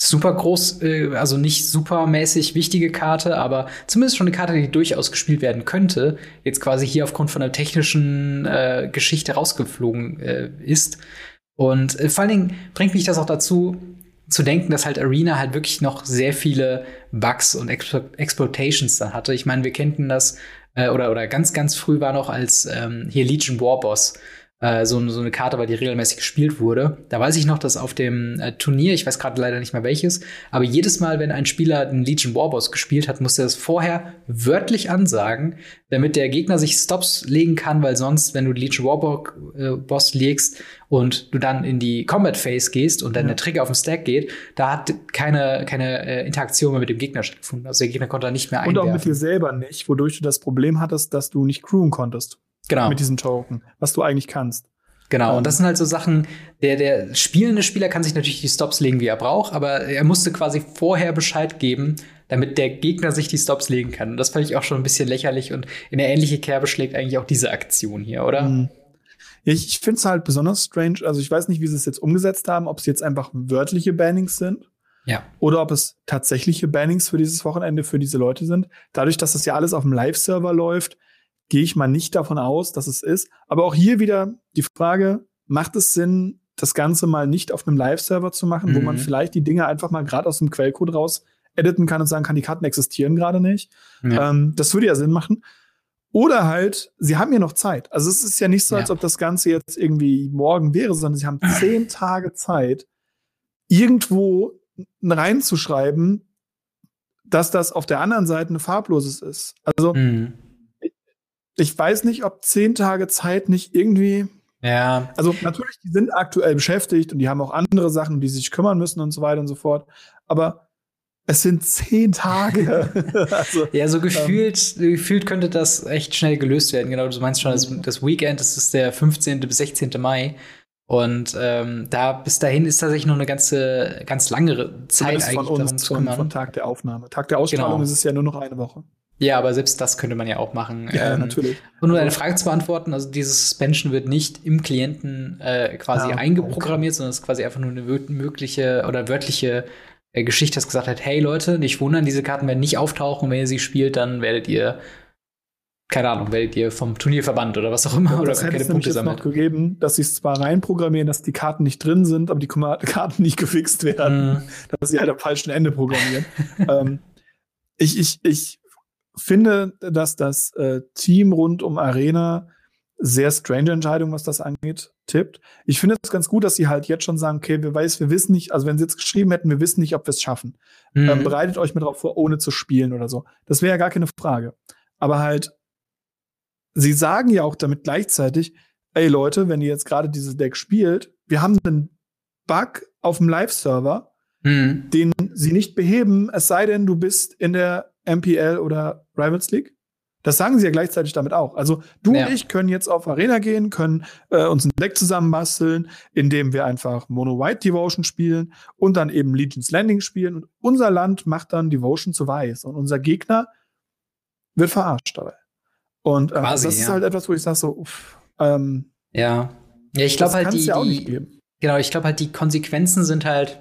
super groß, äh, also nicht supermäßig wichtige Karte, aber zumindest schon eine Karte, die durchaus gespielt werden könnte, jetzt quasi hier aufgrund von einer technischen äh, Geschichte rausgeflogen äh, ist. Und äh, vor allen Dingen bringt mich das auch dazu, zu denken, dass halt Arena halt wirklich noch sehr viele Bugs und Explo Exploitations dann hatte. Ich meine, wir kennten das, äh, oder, oder ganz, ganz früh war noch als ähm, hier Legion Warboss äh, so, so eine Karte weil die regelmäßig gespielt wurde. Da weiß ich noch, dass auf dem äh, Turnier, ich weiß gerade leider nicht mehr welches, aber jedes Mal, wenn ein Spieler den Legion Warboss gespielt hat, musste er das vorher wörtlich ansagen, damit der Gegner sich Stops legen kann, weil sonst, wenn du Legion Warboss äh, legst und du dann in die Combat Phase gehst und dann ja. der Trigger auf den Stack geht, da hat keine, keine äh, Interaktion mehr mit dem Gegner stattgefunden. Also der Gegner konnte da nicht mehr einwerfen. Und auch mit dir selber nicht, wodurch du das Problem hattest, dass du nicht crewen konntest. Genau. Mit diesen Token, was du eigentlich kannst. Genau, und ähm. das sind halt so Sachen, der, der spielende Spieler kann sich natürlich die Stops legen, wie er braucht, aber er musste quasi vorher Bescheid geben, damit der Gegner sich die Stops legen kann. Und das fand ich auch schon ein bisschen lächerlich und in eine ähnliche Kerbe schlägt eigentlich auch diese Aktion hier, oder? Mhm. Ich, ich finde es halt besonders strange. Also ich weiß nicht, wie sie es jetzt umgesetzt haben, ob es jetzt einfach wörtliche Bannings sind. Ja. Oder ob es tatsächliche Bannings für dieses Wochenende für diese Leute sind. Dadurch, dass das ja alles auf dem Live-Server läuft, gehe ich mal nicht davon aus, dass es ist. Aber auch hier wieder die Frage, macht es Sinn, das Ganze mal nicht auf einem Live-Server zu machen, mhm. wo man mhm. vielleicht die Dinge einfach mal gerade aus dem Quellcode raus editen kann und sagen kann, die Karten existieren gerade nicht. Ja. Ähm, das würde ja Sinn machen. Oder halt, sie haben ja noch Zeit. Also es ist ja nicht so, als ja. ob das Ganze jetzt irgendwie morgen wäre, sondern sie haben zehn Tage Zeit, irgendwo reinzuschreiben, dass das auf der anderen Seite eine farbloses ist. Also mhm ich weiß nicht, ob zehn Tage Zeit nicht irgendwie. Ja. Also natürlich, die sind aktuell beschäftigt und die haben auch andere Sachen, die sich kümmern müssen und so weiter und so fort. Aber es sind zehn Tage. also, ja, so gefühlt, ähm, gefühlt könnte das echt schnell gelöst werden. Genau, du meinst schon, das, das Weekend, das ist der 15. bis 16. Mai. Und ähm, da bis dahin ist tatsächlich noch eine ganze, ganz lange Zeit eigentlich von uns, darum zu kümmern. Von Tag der Aufnahme. Tag der Ausstrahlung genau. ist es ja nur noch eine Woche. Ja, aber selbst das könnte man ja auch machen. Ja, ähm, natürlich. Und um deine Frage zu beantworten, also dieses Suspension wird nicht im Klienten äh, quasi ja, eingeprogrammiert, okay. sondern es ist quasi einfach nur eine mögliche oder wörtliche äh, Geschichte, das gesagt hat, hey Leute, nicht wundern, diese Karten werden nicht auftauchen, wenn ihr sie spielt, dann werdet ihr keine Ahnung, werdet ihr vom Turnier verbannt oder was auch immer ja, oder das es nämlich jetzt noch gegeben, dass sie es zwar reinprogrammieren, dass die Karten nicht drin sind, aber die Karten nicht gefixt werden, mm. dass sie halt am falschen Ende programmieren. ähm, ich, ich, ich finde, dass das äh, Team rund um Arena sehr strange Entscheidung, was das angeht, tippt. Ich finde es ganz gut, dass sie halt jetzt schon sagen, okay, wir weiß, wir wissen nicht, also wenn sie jetzt geschrieben hätten, wir wissen nicht, ob wir es schaffen. Mhm. Ähm, bereitet euch mit drauf vor, ohne zu spielen oder so. Das wäre ja gar keine Frage. Aber halt, sie sagen ja auch damit gleichzeitig, ey Leute, wenn ihr jetzt gerade dieses Deck spielt, wir haben einen Bug auf dem Live-Server, mhm. den sie nicht beheben, es sei denn, du bist in der MPL oder Rivals League. Das sagen sie ja gleichzeitig damit auch. Also du ja. und ich können jetzt auf Arena gehen, können äh, uns ein Deck zusammenbasteln, indem wir einfach Mono White Devotion spielen und dann eben Legion's Landing spielen. Und unser Land macht dann Devotion zu weiß. Und unser Gegner wird verarscht dabei. Und äh, Quasi, das ist ja. halt etwas, wo ich sage so, uff, ähm, ja. Ja, ich glaube halt die, ja die genau, ich glaube halt die Konsequenzen sind halt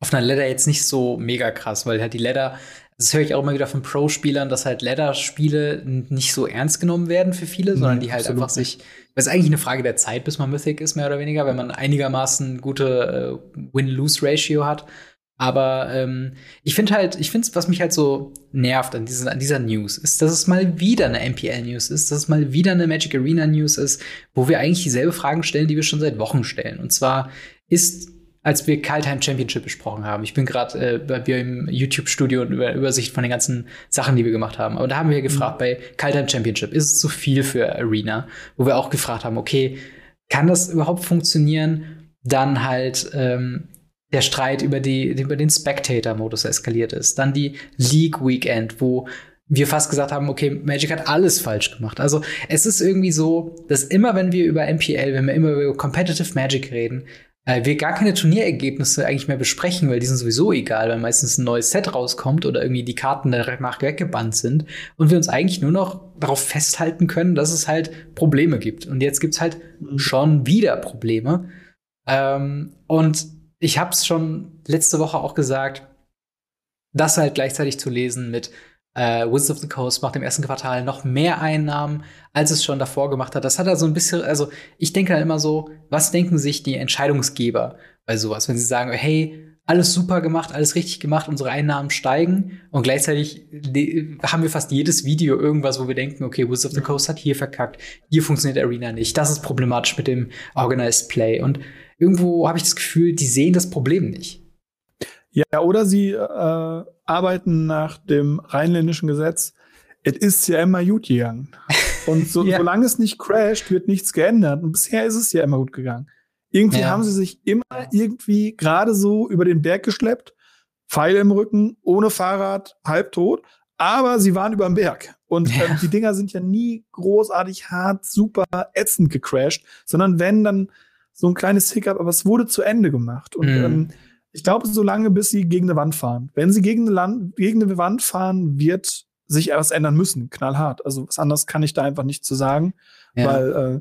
auf einer Ladder jetzt nicht so mega krass, weil halt die Ladder das höre ich auch immer wieder von Pro-Spielern, dass halt Ladder-Spiele nicht so ernst genommen werden für viele, sondern die halt einfach sich. Das ist eigentlich eine Frage der Zeit, bis man Mythic ist, mehr oder weniger, wenn man einigermaßen gute äh, Win-Lose-Ratio hat. Aber ähm, ich finde halt, ich finde was mich halt so nervt an, diesen, an dieser News, ist, dass es mal wieder eine MPL-News ist, dass es mal wieder eine Magic Arena-News ist, wo wir eigentlich dieselbe Fragen stellen, die wir schon seit Wochen stellen. Und zwar ist als wir Kaltheim Championship besprochen haben. Ich bin gerade äh, bei mir im YouTube-Studio und über Übersicht von den ganzen Sachen, die wir gemacht haben. Aber da haben wir gefragt, mhm. bei Kaltheim Championship, ist es zu viel für Arena? Wo wir auch gefragt haben, okay, kann das überhaupt funktionieren? Dann halt ähm, der Streit über, die, über den Spectator-Modus eskaliert ist. Dann die League Weekend, wo wir fast gesagt haben, okay, Magic hat alles falsch gemacht. Also es ist irgendwie so, dass immer, wenn wir über MPL, wenn wir immer über Competitive Magic reden, äh, wir gar keine Turnierergebnisse eigentlich mehr besprechen, weil die sind sowieso egal, weil meistens ein neues Set rauskommt oder irgendwie die Karten danach weggebannt sind und wir uns eigentlich nur noch darauf festhalten können, dass es halt Probleme gibt. Und jetzt gibt's halt mhm. schon wieder Probleme. Ähm, und ich habe es schon letzte Woche auch gesagt, das halt gleichzeitig zu lesen mit äh, Wizards of the Coast macht im ersten Quartal noch mehr Einnahmen, als es schon davor gemacht hat. Das hat er so ein bisschen, also ich denke halt immer so, was denken sich die Entscheidungsgeber bei sowas, wenn sie sagen, hey, alles super gemacht, alles richtig gemacht, unsere Einnahmen steigen und gleichzeitig haben wir fast jedes Video irgendwas, wo wir denken, okay, Wizards of the Coast hat hier verkackt, hier funktioniert Arena nicht, das ist problematisch mit dem Organized Play und irgendwo habe ich das Gefühl, die sehen das Problem nicht. Ja, oder sie äh, arbeiten nach dem rheinländischen Gesetz. Es ist ja immer gut gegangen. Und so, ja. solange es nicht crasht, wird nichts geändert. Und bisher ist es ja immer gut gegangen. Irgendwie ja. haben sie sich immer irgendwie gerade so über den Berg geschleppt, Pfeile im Rücken, ohne Fahrrad, halbtot. Aber sie waren über dem Berg. Und ja. ähm, die Dinger sind ja nie großartig hart, super ätzend gecrashed, sondern wenn dann so ein kleines Hiccup, aber es wurde zu Ende gemacht. Und mhm. ähm, ich glaube, so lange, bis sie gegen eine Wand fahren. Wenn sie gegen eine, Land gegen eine Wand fahren, wird sich etwas ändern müssen, knallhart. Also was anderes kann ich da einfach nicht zu sagen, ja. weil äh,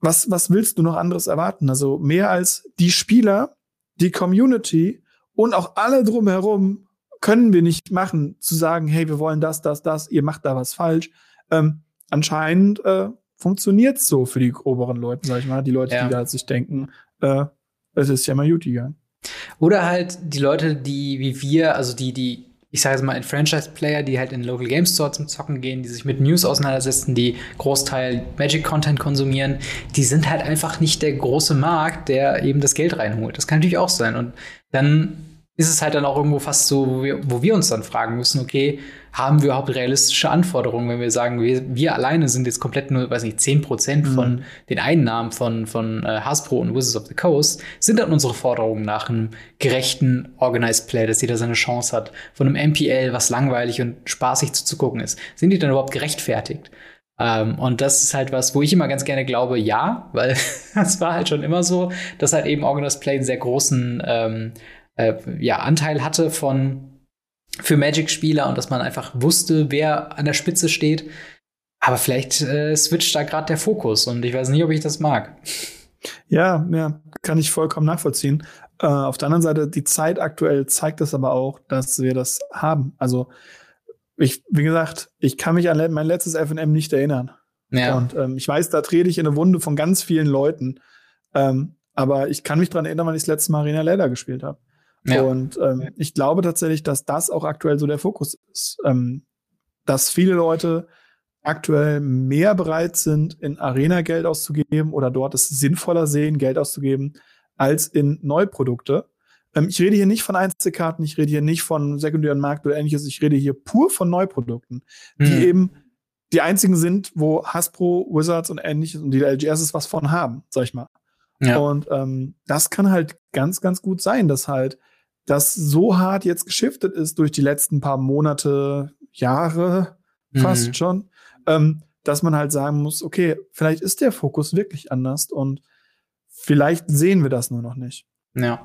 was, was willst du noch anderes erwarten? Also mehr als die Spieler, die Community und auch alle drumherum können wir nicht machen, zu sagen, hey, wir wollen das, das, das, ihr macht da was falsch. Ähm, anscheinend äh, funktioniert so für die oberen Leute, sag ich mal, die Leute, ja. die da sich denken, äh, es ist ja mal gut gegangen. Oder halt die Leute, die wie wir, also die, die, ich sage jetzt mal, in Franchise-Player, die halt in Local Game Store zum Zocken gehen, die sich mit News auseinandersetzen, die Großteil Magic-Content konsumieren, die sind halt einfach nicht der große Markt, der eben das Geld reinholt. Das kann natürlich auch sein. Und dann ist es halt dann auch irgendwo fast so, wo wir, wo wir uns dann fragen müssen, okay, haben wir überhaupt realistische Anforderungen, wenn wir sagen, wir, wir alleine sind jetzt komplett nur, weiß nicht, 10 Prozent mhm. von den Einnahmen von, von äh, Hasbro und Wizards of the Coast, sind dann unsere Forderungen nach einem gerechten Organized Play, dass jeder seine Chance hat, von einem MPL, was langweilig und spaßig zuzugucken ist, sind die dann überhaupt gerechtfertigt? Ähm, und das ist halt was, wo ich immer ganz gerne glaube, ja, weil das war halt schon immer so, dass halt eben Organized Play einen sehr großen ähm, äh, ja, Anteil hatte von für Magic-Spieler und dass man einfach wusste, wer an der Spitze steht. Aber vielleicht äh, switcht da gerade der Fokus und ich weiß nicht, ob ich das mag. Ja, ja, kann ich vollkommen nachvollziehen. Äh, auf der anderen Seite, die Zeit aktuell zeigt es aber auch, dass wir das haben. Also, ich, wie gesagt, ich kann mich an mein letztes FM nicht erinnern. Ja. Und ähm, ich weiß, da trete ich in eine Wunde von ganz vielen Leuten. Ähm, aber ich kann mich dran erinnern, wann ich das letzte Mal Arena Leather gespielt habe. Ja. Und ähm, ich glaube tatsächlich, dass das auch aktuell so der Fokus ist. Ähm, dass viele Leute aktuell mehr bereit sind, in Arena Geld auszugeben oder dort es sinnvoller sehen, Geld auszugeben, als in Neuprodukte. Ähm, ich rede hier nicht von Einzelkarten, ich rede hier nicht von sekundären Markt oder ähnliches, ich rede hier pur von Neuprodukten, die hm. eben die einzigen sind, wo Hasbro, Wizards und ähnliches und die LGS was von haben, sag ich mal. Ja. Und ähm, das kann halt ganz, ganz gut sein, dass halt das so hart jetzt geschiftet ist durch die letzten paar Monate, Jahre fast mhm. schon, ähm, dass man halt sagen muss, okay, vielleicht ist der Fokus wirklich anders und vielleicht sehen wir das nur noch nicht. Ja.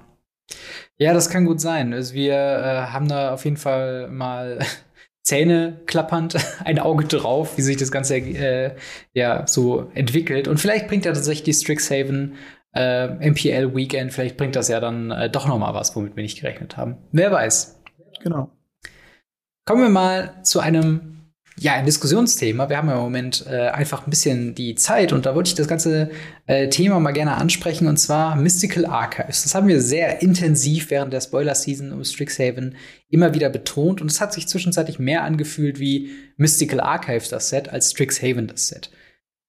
Ja, das kann gut sein. Also wir äh, haben da auf jeden Fall mal Zähne klappernd ein Auge drauf, wie sich das Ganze äh, ja so entwickelt. Und vielleicht bringt ja tatsächlich die Strixhaven äh, MPL Weekend, vielleicht bringt das ja dann äh, doch noch mal was, womit wir nicht gerechnet haben. Wer weiß. Genau. Kommen wir mal zu einem ja, ein Diskussionsthema. Wir haben ja im Moment äh, einfach ein bisschen die Zeit und da wollte ich das ganze äh, Thema mal gerne ansprechen und zwar Mystical Archives. Das haben wir sehr intensiv während der Spoiler-Season um Strixhaven immer wieder betont und es hat sich zwischenzeitlich mehr angefühlt wie Mystical Archives das Set als Strixhaven das Set.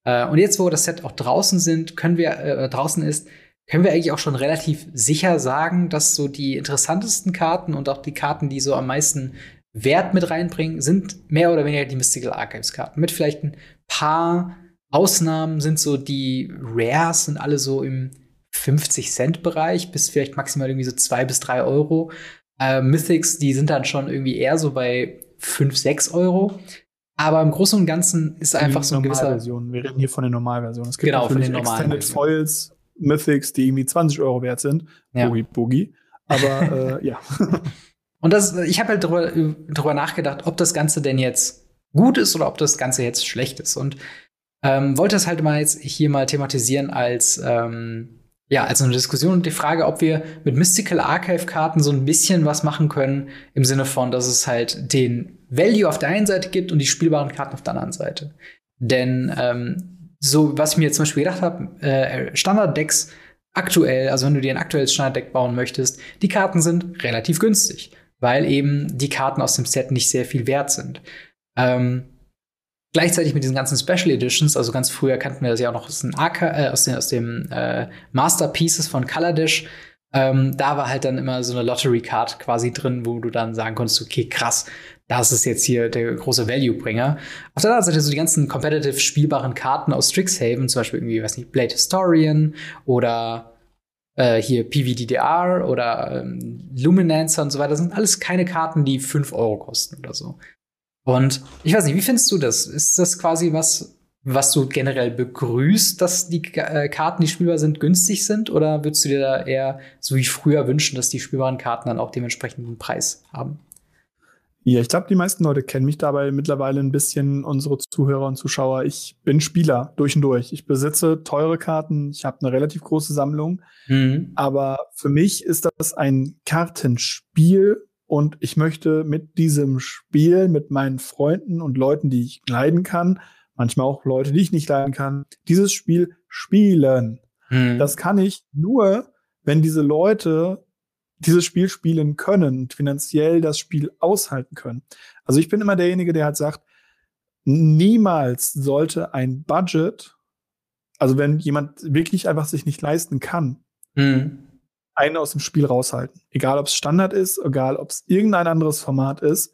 Äh, und jetzt, wo das Set auch draußen sind, können wir äh, draußen ist, können wir eigentlich auch schon relativ sicher sagen, dass so die interessantesten Karten und auch die Karten, die so am meisten Wert mit reinbringen, sind mehr oder weniger die Mystical Archives Karten. Mit vielleicht ein paar Ausnahmen sind so die Rares sind alle so im 50 Cent Bereich bis vielleicht maximal irgendwie so zwei bis drei Euro. Äh, Mythics, die sind dann schon irgendwie eher so bei 5, 6 Euro. Aber im Großen und Ganzen ist einfach so ein gewisser. Version. Wir reden hier von der Normalversion. Es gibt genau, von den normalen Extended Foils, Mythics, die irgendwie 20 Euro wert sind. Ja. Boogie, Boogie. Aber äh, ja. Und das, ich habe halt drüber, drüber nachgedacht, ob das Ganze denn jetzt gut ist oder ob das Ganze jetzt schlecht ist. Und ähm, wollte das halt mal jetzt hier mal thematisieren als ähm, ja, also eine Diskussion und die Frage, ob wir mit Mystical Archive Karten so ein bisschen was machen können, im Sinne von, dass es halt den Value auf der einen Seite gibt und die spielbaren Karten auf der anderen Seite. Denn ähm, so, was ich mir jetzt zum Beispiel gedacht habe, äh, Standard-Decks aktuell, also wenn du dir ein aktuelles Standard-Deck bauen möchtest, die Karten sind relativ günstig weil eben die Karten aus dem Set nicht sehr viel wert sind. Ähm, gleichzeitig mit diesen ganzen Special Editions, also ganz früher kannten wir das ja auch noch aus, den AK, äh, aus, den, aus dem äh, Masterpieces von Colordish. Ähm, da war halt dann immer so eine Lottery Card quasi drin, wo du dann sagen konntest, okay, krass, das ist jetzt hier der große Value-Bringer. Auf der anderen Seite so die ganzen competitive spielbaren Karten aus Strixhaven, zum Beispiel irgendwie, weiß nicht, Blade Historian oder äh, hier PVDDR oder ähm, Luminancer und so weiter, sind alles keine Karten, die 5 Euro kosten oder so. Und ich weiß nicht, wie findest du das? Ist das quasi was, was du generell begrüßt, dass die äh, Karten, die spielbar sind, günstig sind? Oder würdest du dir da eher so wie früher wünschen, dass die spielbaren Karten dann auch dementsprechend einen Preis haben? Ja, ich glaube, die meisten Leute kennen mich dabei mittlerweile ein bisschen, unsere Zuhörer und Zuschauer. Ich bin Spieler durch und durch. Ich besitze teure Karten, ich habe eine relativ große Sammlung. Mhm. Aber für mich ist das ein Kartenspiel und ich möchte mit diesem Spiel, mit meinen Freunden und Leuten, die ich leiden kann, manchmal auch Leute, die ich nicht leiden kann, dieses Spiel spielen. Mhm. Das kann ich nur, wenn diese Leute dieses Spiel spielen können und finanziell das Spiel aushalten können. Also ich bin immer derjenige, der halt sagt, niemals sollte ein Budget, also wenn jemand wirklich einfach sich nicht leisten kann, mhm. Einen aus dem Spiel raushalten. Egal ob es Standard ist, egal ob es irgendein anderes Format ist.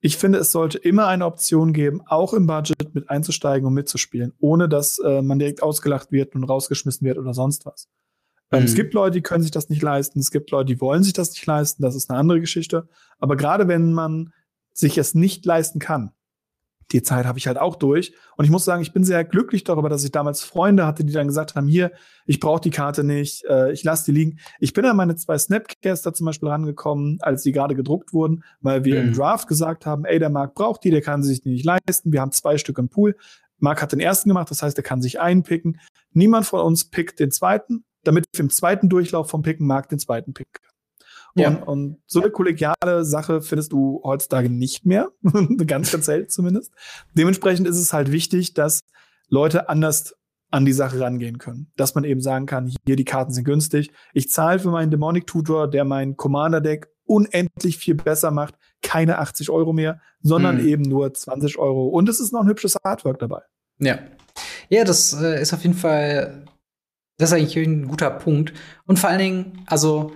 Ich finde, es sollte immer eine Option geben, auch im Budget mit einzusteigen und mitzuspielen, ohne dass äh, man direkt ausgelacht wird und rausgeschmissen wird oder sonst was. Mhm. Es gibt Leute, die können sich das nicht leisten. Es gibt Leute, die wollen sich das nicht leisten. Das ist eine andere Geschichte. Aber gerade wenn man sich es nicht leisten kann, die Zeit habe ich halt auch durch. Und ich muss sagen, ich bin sehr glücklich darüber, dass ich damals Freunde hatte, die dann gesagt haben, hier, ich brauche die Karte nicht, äh, ich lasse die liegen. Ich bin an meine zwei Snapcaster zum Beispiel rangekommen, als die gerade gedruckt wurden, weil wir mhm. im Draft gesagt haben, ey, der Marc braucht die, der kann sie sich nicht leisten. Wir haben zwei Stück im Pool. Marc hat den ersten gemacht, das heißt, er kann sich einpicken. Niemand von uns pickt den zweiten damit wir im zweiten Durchlauf vom Picken Markt den zweiten Pick. Und, ja. und so eine kollegiale Sache findest du heutzutage nicht mehr. ganz, ganz selten zumindest. Dementsprechend ist es halt wichtig, dass Leute anders an die Sache rangehen können. Dass man eben sagen kann, hier die Karten sind günstig. Ich zahle für meinen Demonic Tutor, der mein Commander-Deck unendlich viel besser macht, keine 80 Euro mehr, sondern mhm. eben nur 20 Euro. Und es ist noch ein hübsches Artwork dabei. Ja. Ja, das äh, ist auf jeden Fall, das ist eigentlich ein guter Punkt. Und vor allen Dingen, also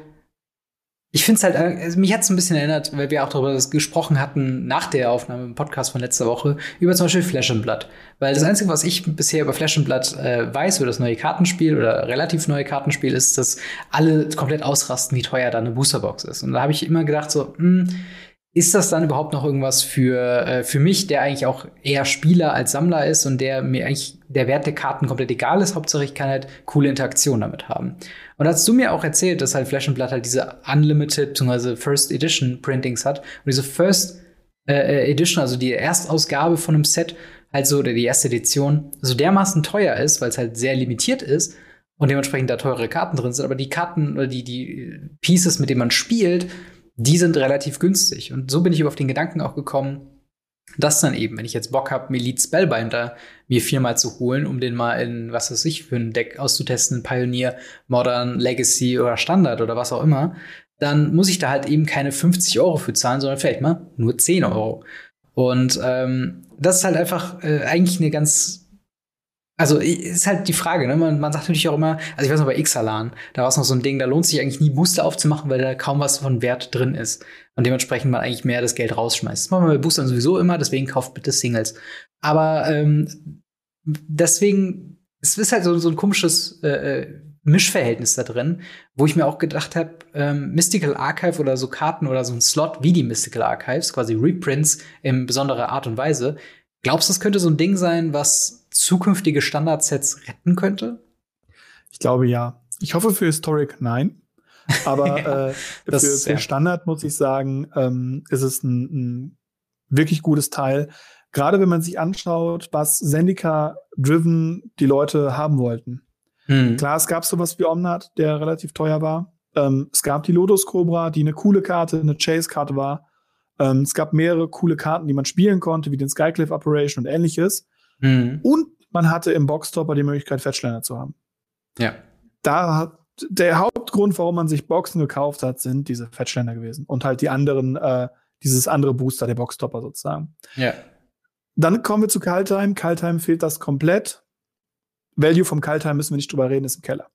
ich finde es halt, also mich hat es ein bisschen erinnert, weil wir auch darüber gesprochen hatten nach der Aufnahme im Podcast von letzter Woche, über zum Beispiel Flash and Blood. Weil das Einzige, was ich bisher über Flash and Blood äh, weiß, über das neue Kartenspiel oder relativ neue Kartenspiel, ist, dass alle komplett ausrasten, wie teuer da eine Boosterbox ist. Und da habe ich immer gedacht, so, mh, hm, ist das dann überhaupt noch irgendwas für, äh, für mich, der eigentlich auch eher Spieler als Sammler ist und der mir eigentlich der Wert der Karten komplett egal ist? Hauptsache, ich kann halt coole Interaktion damit haben. Und hast du mir auch erzählt, dass halt Flash and Blood halt diese Unlimited bzw. First Edition Printings hat und diese First äh, Edition, also die Erstausgabe von einem Set, halt so, oder die erste Edition, so dermaßen teuer ist, weil es halt sehr limitiert ist und dementsprechend da teure Karten drin sind, aber die Karten oder die, die Pieces, mit denen man spielt, die sind relativ günstig. Und so bin ich auf den Gedanken auch gekommen, dass dann eben, wenn ich jetzt Bock habe, Elite Spellbinder mir viermal zu holen, um den mal in, was weiß ich, für ein Deck auszutesten, Pioneer, Modern, Legacy oder Standard oder was auch immer, dann muss ich da halt eben keine 50 Euro für zahlen, sondern vielleicht mal nur 10 Euro. Und ähm, das ist halt einfach äh, eigentlich eine ganz also ist halt die Frage, ne? Man, man sagt natürlich auch immer, also ich weiß noch bei Xalan, da war es noch so ein Ding, da lohnt sich eigentlich nie Booster aufzumachen, weil da kaum was von Wert drin ist. Und dementsprechend man eigentlich mehr das Geld rausschmeißt. Das machen wir bei Boostern sowieso immer, deswegen kauft bitte Singles. Aber ähm, deswegen, es ist halt so, so ein komisches äh, äh Mischverhältnis da drin, wo ich mir auch gedacht habe, ähm, Mystical Archive oder so Karten oder so ein Slot wie die Mystical Archives, quasi Reprints in besonderer Art und Weise. Glaubst du, das könnte so ein Ding sein, was zukünftige Standardsets retten könnte? Ich glaube ja. Ich hoffe für Historic nein. Aber ja, äh, das, für, für ja. Standard muss ich sagen, ähm, ist es ein, ein wirklich gutes Teil. Gerade wenn man sich anschaut, was Zendika-driven die Leute haben wollten. Hm. Klar, es gab sowas wie Omnat, der relativ teuer war. Ähm, es gab die Lotus Cobra, die eine coole Karte, eine Chase-Karte war. Ähm, es gab mehrere coole Karten, die man spielen konnte, wie den Skycliff Operation und ähnliches. Mhm. Und man hatte im Boxtopper die Möglichkeit, Fettschländer zu haben. Ja. Da hat der Hauptgrund, warum man sich Boxen gekauft hat, sind diese Fettschländer gewesen. Und halt die anderen, äh, dieses andere Booster, der Boxtopper sozusagen. Ja. Dann kommen wir zu Kaltheim. Kaltheim fehlt das komplett. Value vom Kaltheim müssen wir nicht drüber reden, ist im Keller.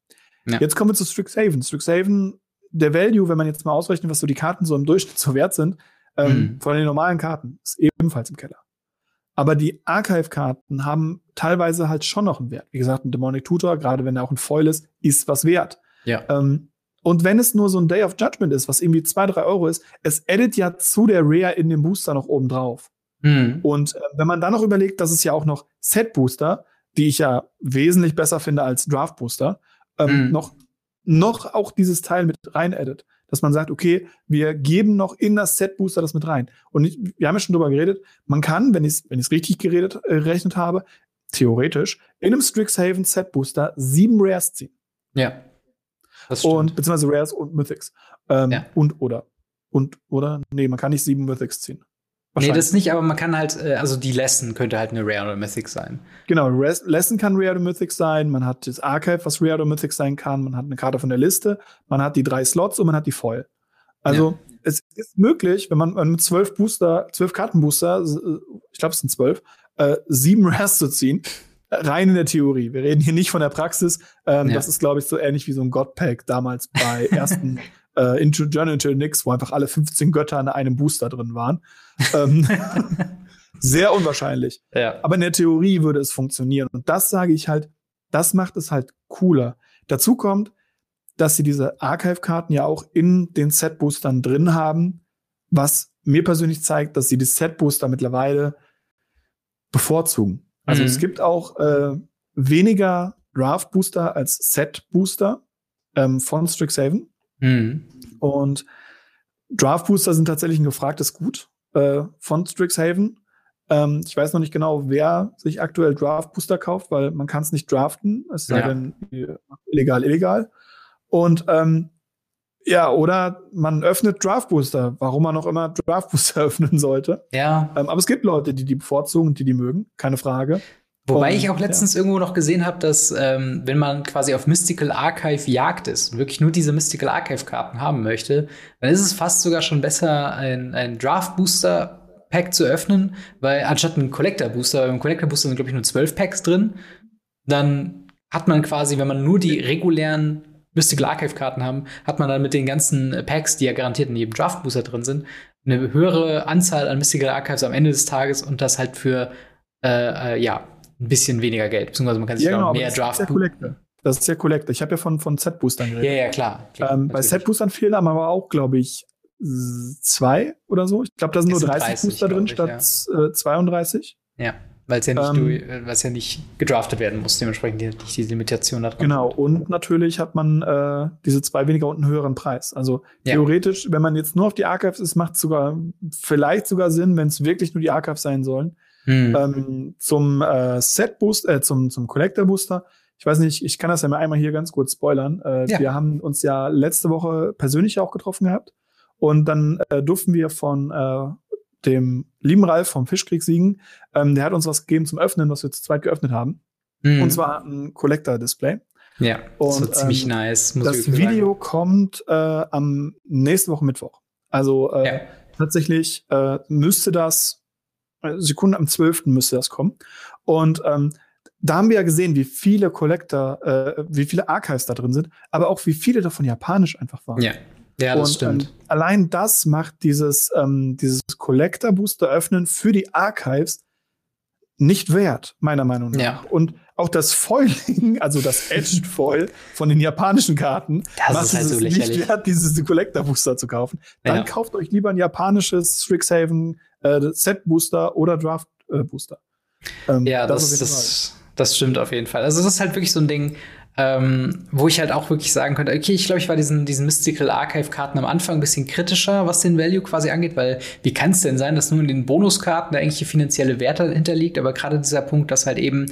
Ja. Jetzt kommen wir zu Strixhaven. Strixhaven, der Value, wenn man jetzt mal ausrechnet, was so die Karten so im Durchschnitt so wert sind, ähm, mhm. von den normalen Karten, ist ebenfalls im Keller. Aber die Archive-Karten haben teilweise halt schon noch einen Wert. Wie gesagt, ein Demonic Tutor, gerade wenn er auch ein Foil ist, ist was wert. Ja. Ähm, und wenn es nur so ein Day of Judgment ist, was irgendwie zwei, drei Euro ist, es edit ja zu der Rare in dem Booster noch oben drauf. Mhm. Und äh, wenn man dann noch überlegt, dass es ja auch noch Set-Booster, die ich ja wesentlich besser finde als Draft-Booster, ähm, mhm. noch, noch auch dieses Teil mit rein edit dass man sagt, okay, wir geben noch in das Set Booster das mit rein. Und ich, wir haben ja schon drüber geredet, man kann, wenn ich es wenn ich's richtig geredet, äh, gerechnet habe, theoretisch in einem Strixhaven Set Booster sieben Rares ziehen. Ja. Das stimmt. Und beziehungsweise Rares und Mythics. Ähm, ja. Und oder. Und oder? Nee, man kann nicht sieben Mythics ziehen. Nee, das nicht, aber man kann halt, äh, also die Lesson könnte halt eine Rare oder Mythic sein. Genau, Res Lesson kann Rare oder Mythic sein, man hat das Archive, was Rare oder Mythic sein kann, man hat eine Karte von der Liste, man hat die drei Slots und man hat die Foil. Also ja. es ist möglich, wenn man, mit zwölf Booster, zwölf Kartenbooster, ich glaube es sind zwölf, äh, sieben Rares zu ziehen, rein in der Theorie. Wir reden hier nicht von der Praxis. Ähm, ja. Das ist, glaube ich, so ähnlich wie so ein God-Pack damals bei ersten äh, Into Journey into Nix, wo einfach alle 15 Götter in einem Booster drin waren. ähm, sehr unwahrscheinlich. Ja. Aber in der Theorie würde es funktionieren. Und das sage ich halt, das macht es halt cooler. Dazu kommt, dass sie diese Archive-Karten ja auch in den Set-Boostern drin haben, was mir persönlich zeigt, dass sie die Set-Booster mittlerweile bevorzugen. Also mhm. es gibt auch äh, weniger Draft-Booster als Set-Booster ähm, von Strixhaven. Mhm. Und Draft Booster sind tatsächlich ein gefragtes Gut äh, von Strixhaven. Ähm, ich weiß noch nicht genau, wer sich aktuell Draft Booster kauft, weil man kann es nicht draften, es sei ja. denn illegal, illegal. Und ähm, ja, oder man öffnet Draft Booster, warum man auch immer Draft Booster öffnen sollte. Ja. Ähm, aber es gibt Leute, die die bevorzugen und die die mögen, keine Frage. Wobei ich auch letztens ja. irgendwo noch gesehen habe, dass ähm, wenn man quasi auf Mystical Archive Jagd ist und wirklich nur diese Mystical Archive Karten haben möchte, dann ist es fast sogar schon besser, ein, ein Draft Booster Pack zu öffnen, weil anstatt ein Collector Booster, im Collector Booster sind glaube ich nur zwölf Packs drin, dann hat man quasi, wenn man nur die regulären Mystical Archive Karten haben, hat man dann mit den ganzen Packs, die ja garantiert in jedem Draft Booster drin sind, eine höhere Anzahl an Mystical Archives am Ende des Tages und das halt für äh, äh, ja ein bisschen weniger Geld, beziehungsweise man kann sich ja, genau, mehr Draft. Das ist ja Collector. Ich habe ja von, von Set-Boostern geredet. Ja, ja, klar. klar ähm, bei Set-Boostern fehlen aber auch, glaube ich, zwei oder so. Ich glaube, da sind nur 30, 30 Booster drin ich, statt ja. äh, 32. Ja, weil es ja, nicht ähm, äh, ja nicht gedraftet werden muss, dementsprechend nicht die Limitation da drin. Genau, und natürlich hat man äh, diese zwei weniger und einen höheren Preis. Also ja. theoretisch, wenn man jetzt nur auf die Archives ist, macht es sogar vielleicht sogar Sinn, wenn es wirklich nur die Archives sein sollen hm. Ähm, zum äh, Set Boost, äh, zum, zum Collector Booster. Ich weiß nicht, ich kann das ja mal einmal hier ganz kurz spoilern. Äh, ja. Wir haben uns ja letzte Woche persönlich auch getroffen gehabt. Und dann äh, durften wir von äh, dem lieben Ralf vom Fischkrieg siegen. Ähm, der hat uns was gegeben zum Öffnen, was wir zu zweit geöffnet haben. Mhm. Und zwar ein Collector-Display. Ja, das und, ziemlich ähm, nice. Muss das Video sagen. kommt äh, am nächste Woche Mittwoch. Also äh, ja. tatsächlich äh, müsste das Sekunde am 12. müsste das kommen. Und ähm, da haben wir ja gesehen, wie viele Collector, äh, wie viele Archives da drin sind, aber auch wie viele davon japanisch einfach waren. Ja, ja das und, stimmt. Ähm, allein das macht dieses, ähm, dieses Collector-Booster öffnen für die Archives nicht wert, meiner Meinung nach. Ja. Und auch das Foiling, also das Edged Foil von den japanischen Karten, das macht halt es so nicht wert, diese Collector Booster zu kaufen. Dann ja. kauft euch lieber ein japanisches Strixhaven äh, Set Booster oder Draft äh, Booster. Ähm, ja, das, das, das, das, stimmt auf jeden Fall. Also, das ist halt wirklich so ein Ding, ähm, wo ich halt auch wirklich sagen könnte, okay, ich glaube, ich war diesen, diesen Mystical Archive-Karten am Anfang ein bisschen kritischer, was den Value quasi angeht, weil wie kann es denn sein, dass nur in den Bonuskarten da eigentlich finanzielle Werte hinterliegt, aber gerade dieser Punkt, dass halt eben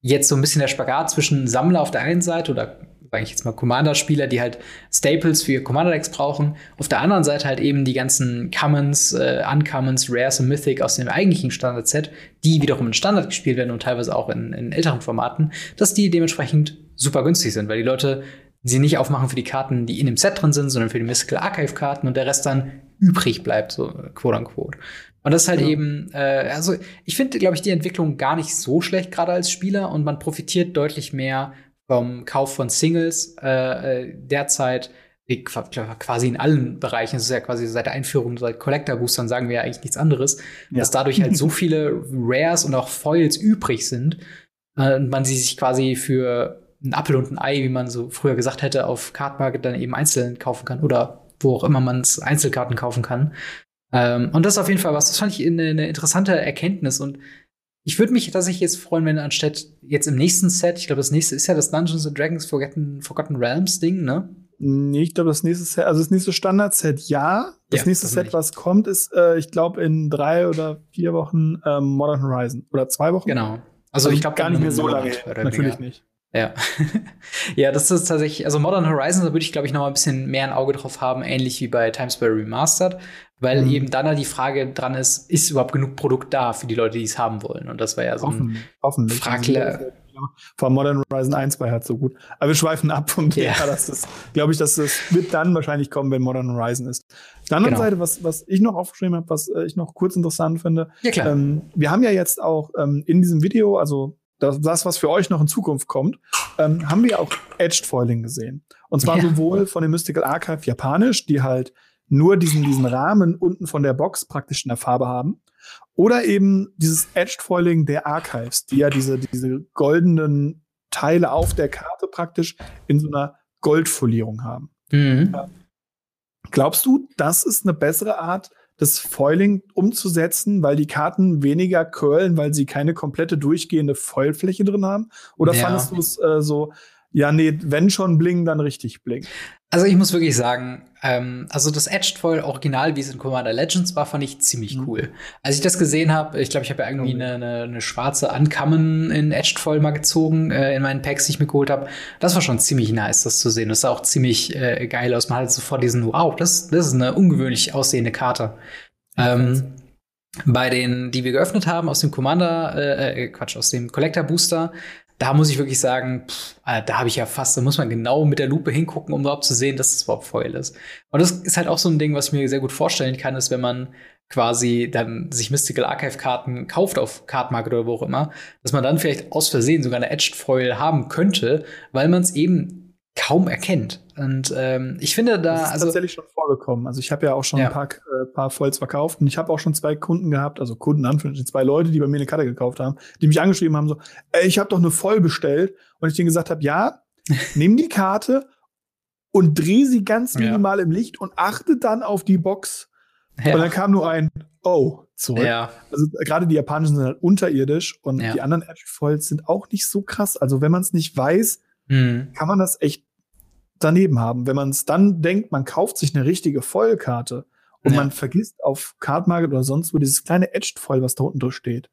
jetzt so ein bisschen der Spagat zwischen Sammler auf der einen Seite oder sage ich jetzt mal, Commander-Spieler, die halt Staples für Commander-Decks brauchen. Auf der anderen Seite halt eben die ganzen Commons, äh, Uncommons, Rares und Mythic aus dem eigentlichen Standard-Set, die wiederum in Standard gespielt werden und teilweise auch in, in älteren Formaten, dass die dementsprechend super günstig sind, weil die Leute sie nicht aufmachen für die Karten, die in dem Set drin sind, sondern für die Mystical Archive-Karten und der Rest dann übrig bleibt, so quote unquote. Und das ist halt ja. eben, äh, also ich finde, glaube ich, die Entwicklung gar nicht so schlecht, gerade als Spieler, und man profitiert deutlich mehr vom Kauf von Singles äh, äh derzeit quasi in allen Bereichen, es ist ja quasi seit der Einführung seit Collector Boostern sagen wir ja eigentlich nichts anderes, ja. dass dadurch halt so viele Rares und auch Foils übrig sind äh, und man sie sich quasi für ein Apfel und ein Ei, wie man so früher gesagt hätte, auf Card Market dann eben einzeln kaufen kann oder wo auch immer man es Einzelkarten kaufen kann. Ähm, und das ist auf jeden Fall was, das fand ich eine, eine interessante Erkenntnis und ich würde mich tatsächlich jetzt freuen, wenn anstatt jetzt im nächsten Set, ich glaube, das nächste ist ja das Dungeons and Dragons Forgotten, Forgotten Realms Ding, ne? Nee, ich glaube, das nächste Set, also das nächste Standard-Set, ja. Das ja, nächste das Set, was kommt, ist, äh, ich glaube, in drei oder vier Wochen ähm, Modern Horizon. Oder zwei Wochen. Genau. Also, also ich glaube gar nicht mehr so lange. Natürlich nicht. Ja. ja, das ist tatsächlich, also Modern Horizon, da würde ich, glaube ich, noch mal ein bisschen mehr ein Auge drauf haben, ähnlich wie bei Times Square Remastered, weil mhm. eben dann halt die Frage dran ist, ist überhaupt genug Produkt da für die Leute, die es haben wollen? Und das war ja so ein Offen, Fragler. Vor Modern Horizon 1 war halt so gut. Aber wir schweifen ab und ja, ja das ist, glaube ich, dass das wird dann wahrscheinlich kommen, wenn Modern Horizon ist. Auf der anderen genau. Seite, was, was ich noch aufgeschrieben habe, was äh, ich noch kurz interessant finde, ja, klar. Ähm, wir haben ja jetzt auch ähm, in diesem Video, also das, das, was für euch noch in Zukunft kommt, ähm, haben wir auch Edged Foiling gesehen. Und zwar ja. sowohl von dem Mystical Archive japanisch, die halt nur diesen, diesen Rahmen unten von der Box praktisch in der Farbe haben. Oder eben dieses Edged Foiling der Archives, die ja diese, diese goldenen Teile auf der Karte praktisch in so einer Goldfolierung haben. Mhm. Glaubst du, das ist eine bessere Art, das Foiling umzusetzen, weil die Karten weniger curlen, weil sie keine komplette durchgehende Foilfläche drin haben? Oder ja. fandest du es äh, so, ja, nee, wenn schon bling, dann richtig bling? Also ich muss wirklich sagen, ähm, also das Edged Foil Original, wie es in Commander Legends war, fand ich ziemlich mhm. cool. Als ich das gesehen habe, ich glaube, ich habe ja irgendwie eine, eine, eine schwarze Uncommon in Edged Foil mal gezogen äh, in meinen Packs, die ich mir geholt habe. Das war schon ziemlich nice, das zu sehen. Das sah auch ziemlich äh, geil aus. Man hat sofort diesen, wow, das, das ist eine ungewöhnlich aussehende Karte. Ähm, bei den, die wir geöffnet haben aus dem Commander, äh, äh Quatsch, aus dem Collector Booster, da muss ich wirklich sagen, pff, da habe ich ja fast, da muss man genau mit der Lupe hingucken, um überhaupt zu sehen, dass es überhaupt Foil ist. Und das ist halt auch so ein Ding, was ich mir sehr gut vorstellen kann, ist, wenn man quasi dann sich Mystical Archive Karten kauft auf Card oder wo auch immer, dass man dann vielleicht aus Versehen sogar eine Edged Foil haben könnte, weil man es eben kaum erkennt. Und ähm, ich finde da. Das ist also, tatsächlich schon vorgekommen. Also ich habe ja auch schon ja. ein paar, äh, paar Foils verkauft und ich habe auch schon zwei Kunden gehabt, also Kunden Anführungsstrichen, zwei Leute, die bei mir eine Karte gekauft haben, die mich angeschrieben haben, so, ey, ich habe doch eine Voll bestellt. Und ich denen gesagt habe, ja, nimm die Karte und dreh sie ganz minimal ja. im Licht und achte dann auf die Box. Ja. Und dann kam nur ein Oh zurück. Ja. Also gerade die japanischen sind halt unterirdisch und die anderen Edge Foils sind auch nicht so krass. Also wenn man es nicht weiß, mhm. kann man das echt daneben haben. Wenn man es dann denkt, man kauft sich eine richtige Vollkarte und ja. man vergisst auf Card Market oder sonst wo dieses kleine Edged Foil, was da unten drüber steht,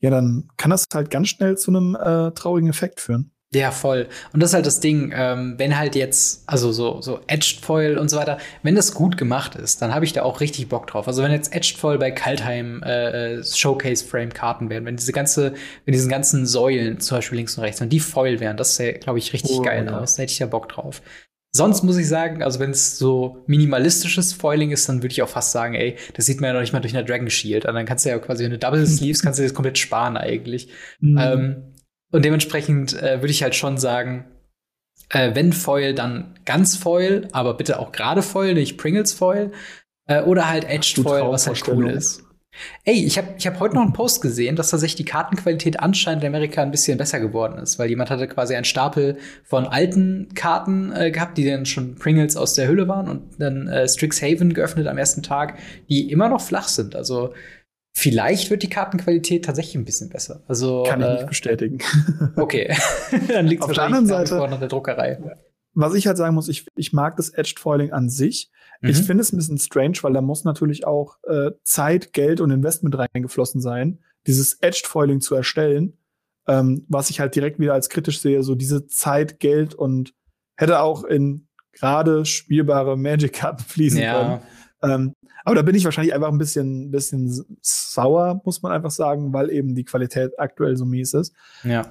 ja, dann kann das halt ganz schnell zu einem äh, traurigen Effekt führen. Ja, voll. Und das ist halt das Ding, ähm, wenn halt jetzt, also so, so Edged Foil und so weiter, wenn das gut gemacht ist, dann habe ich da auch richtig Bock drauf. Also wenn jetzt Edged Foil bei Kaltheim äh, äh Showcase Frame Karten wären, wenn diese ganze, wenn diesen ganzen Säulen, zum Beispiel links und rechts, und die Foil wären, das sähe, glaube ich, richtig oh, geil ja. aus. Da hätte ich ja Bock drauf. Sonst muss ich sagen, also wenn es so minimalistisches Foiling ist, dann würde ich auch fast sagen, ey, das sieht man ja noch nicht mal durch eine Dragon Shield. Und dann kannst du ja quasi, wenn du Double Sleeves, kannst du das komplett sparen eigentlich. Mhm. Ähm, und dementsprechend äh, würde ich halt schon sagen, äh, wenn Foil, dann ganz Foil, aber bitte auch gerade Foil, nicht Pringles Foil. Äh, oder halt Edged Foil, was halt cool ist. Ey, ich habe ich hab heute noch einen Post gesehen, dass tatsächlich die Kartenqualität anscheinend in Amerika ein bisschen besser geworden ist, weil jemand hatte quasi einen Stapel von alten Karten äh, gehabt, die dann schon Pringles aus der Hülle waren und dann äh, Strixhaven geöffnet am ersten Tag, die immer noch flach sind. Also Vielleicht wird die Kartenqualität tatsächlich ein bisschen besser. Also, Kann ich äh, nicht bestätigen. Okay. Dann liegt es Auf der anderen Seite an der Druckerei. Was ich halt sagen muss, ich, ich mag das Edged Foiling an sich. Mhm. Ich finde es ein bisschen strange, weil da muss natürlich auch äh, Zeit, Geld und Investment reingeflossen sein, dieses Edged Foiling zu erstellen. Ähm, was ich halt direkt wieder als kritisch sehe, so diese Zeit, Geld und hätte auch in gerade spielbare Magic-Karten fließen ja. können. Ähm, aber da bin ich wahrscheinlich einfach ein bisschen, bisschen sauer, muss man einfach sagen, weil eben die Qualität aktuell so mies ist. Ja.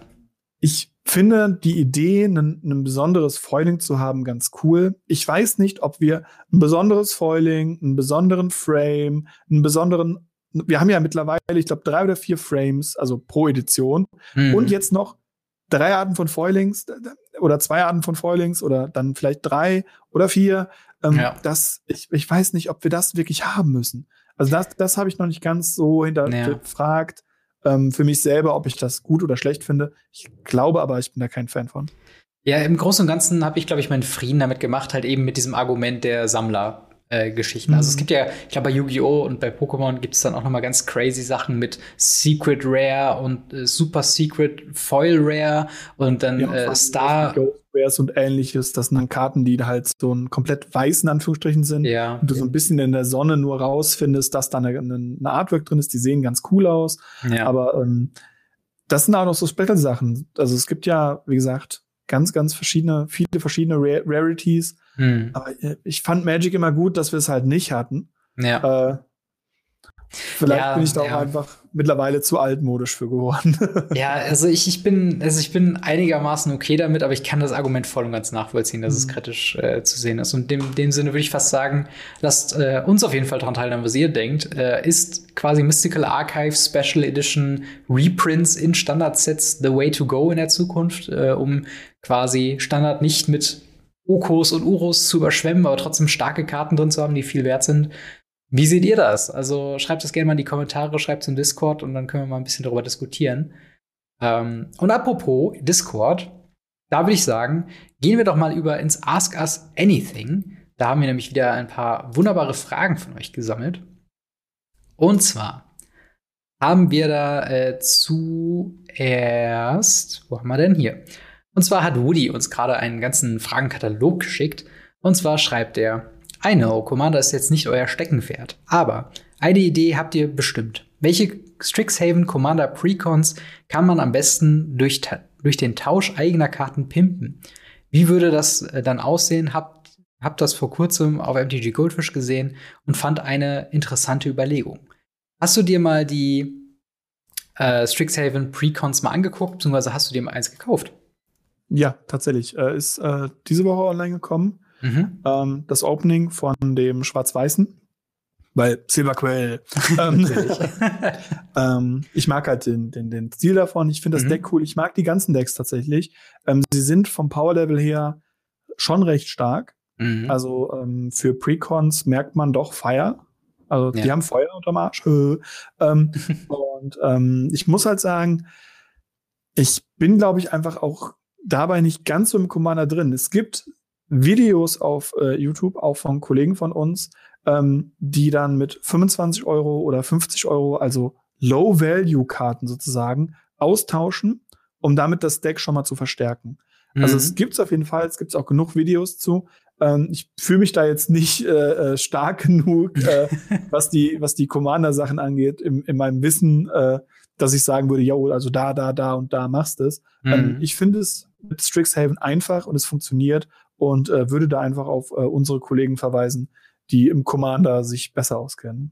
Ich finde die Idee, ein, ein besonderes Foiling zu haben, ganz cool. Ich weiß nicht, ob wir ein besonderes Foiling, einen besonderen Frame, einen besonderen wir haben ja mittlerweile, ich glaube, drei oder vier Frames, also pro Edition. Mhm. Und jetzt noch drei Arten von Foilings oder zwei Arten von Foilings oder dann vielleicht drei oder vier. Ähm, ja. das, ich, ich weiß nicht, ob wir das wirklich haben müssen. Also das, das habe ich noch nicht ganz so hinterfragt ja. ähm, für mich selber, ob ich das gut oder schlecht finde. Ich glaube aber, ich bin da kein Fan von. Ja, im Großen und Ganzen habe ich, glaube ich, meinen Frieden damit gemacht, halt eben mit diesem Argument der Sammler. Äh, Geschichten. Mhm. Also es mhm. gibt ja, ich glaube bei Yu-Gi-Oh! und bei Pokémon gibt es dann auch noch mal ganz crazy Sachen mit Secret Rare und äh, Super Secret Foil Rare und dann ja, äh, Star. Rares und ähnliches, das sind dann Karten, die halt so ein komplett weiß in Anführungsstrichen sind. Ja. Und du so ein bisschen in der Sonne nur rausfindest, dass da eine, eine Artwork drin ist, die sehen ganz cool aus. Ja. Aber ähm, das sind auch noch so Special-Sachen. Also es gibt ja, wie gesagt, ganz, ganz verschiedene, viele verschiedene Rar Rarities. Hm. Aber äh, ich fand Magic immer gut, dass wir es halt nicht hatten. Ja. Äh, vielleicht ja, bin ich da auch ja. einfach mittlerweile zu altmodisch für geworden. ja, also ich, ich bin, also ich bin einigermaßen okay damit, aber ich kann das Argument voll und ganz nachvollziehen, dass mhm. es kritisch äh, zu sehen ist. Und in dem, Sinne würde ich fast sagen, lasst äh, uns auf jeden Fall daran teilnehmen, was ihr denkt. Äh, ist quasi Mystical Archive Special Edition Reprints in Standardsets the way to go in der Zukunft, äh, um quasi Standard nicht mit Okos und Uros zu überschwemmen, aber trotzdem starke Karten drin zu haben, die viel wert sind. Wie seht ihr das? Also schreibt das gerne mal in die Kommentare, schreibt es im Discord und dann können wir mal ein bisschen darüber diskutieren. Ähm, und apropos Discord, da würde ich sagen, gehen wir doch mal über ins Ask Us Anything. Da haben wir nämlich wieder ein paar wunderbare Fragen von euch gesammelt. Und zwar haben wir da äh, zuerst, wo haben wir denn hier? Und zwar hat Woody uns gerade einen ganzen Fragenkatalog geschickt. Und zwar schreibt er, I know, Commander ist jetzt nicht euer Steckenpferd, aber eine Idee habt ihr bestimmt. Welche Strixhaven Commander Precons kann man am besten durch, durch den Tausch eigener Karten pimpen? Wie würde das äh, dann aussehen? Habt, habt das vor kurzem auf MTG Goldfish gesehen und fand eine interessante Überlegung. Hast du dir mal die äh, Strixhaven Precons mal angeguckt, beziehungsweise hast du dir mal eins gekauft? Ja, tatsächlich. Äh, ist äh, diese Woche online gekommen. Mhm. Ähm, das Opening von dem Schwarz-Weißen. Weil Silverquell. ähm, ähm, ich mag halt den, den, den Stil davon. Ich finde das mhm. Deck cool. Ich mag die ganzen Decks tatsächlich. Ähm, sie sind vom Power-Level her schon recht stark. Mhm. Also ähm, für Precons merkt man doch Fire. Also ja. die haben Feuer unterm Arsch. ähm, und ich muss halt sagen, ich bin, glaube ich, einfach auch dabei nicht ganz so im Commander drin. Es gibt Videos auf äh, YouTube, auch von Kollegen von uns, ähm, die dann mit 25 Euro oder 50 Euro, also Low-Value-Karten sozusagen, austauschen, um damit das Deck schon mal zu verstärken. Also mhm. Also es gibt es auf jeden Fall, es gibt auch genug Videos zu. Ähm, ich fühle mich da jetzt nicht äh, äh stark genug, äh, was die, was die Commander-Sachen angeht, im, in meinem Wissen, äh, dass ich sagen würde, ja, also da, da, da und da machst es. Ähm, mhm. Ähm, ich finde es mit Strixhaven einfach und es funktioniert und äh, würde da einfach auf äh, unsere Kollegen verweisen, die im Commander sich besser auskennen.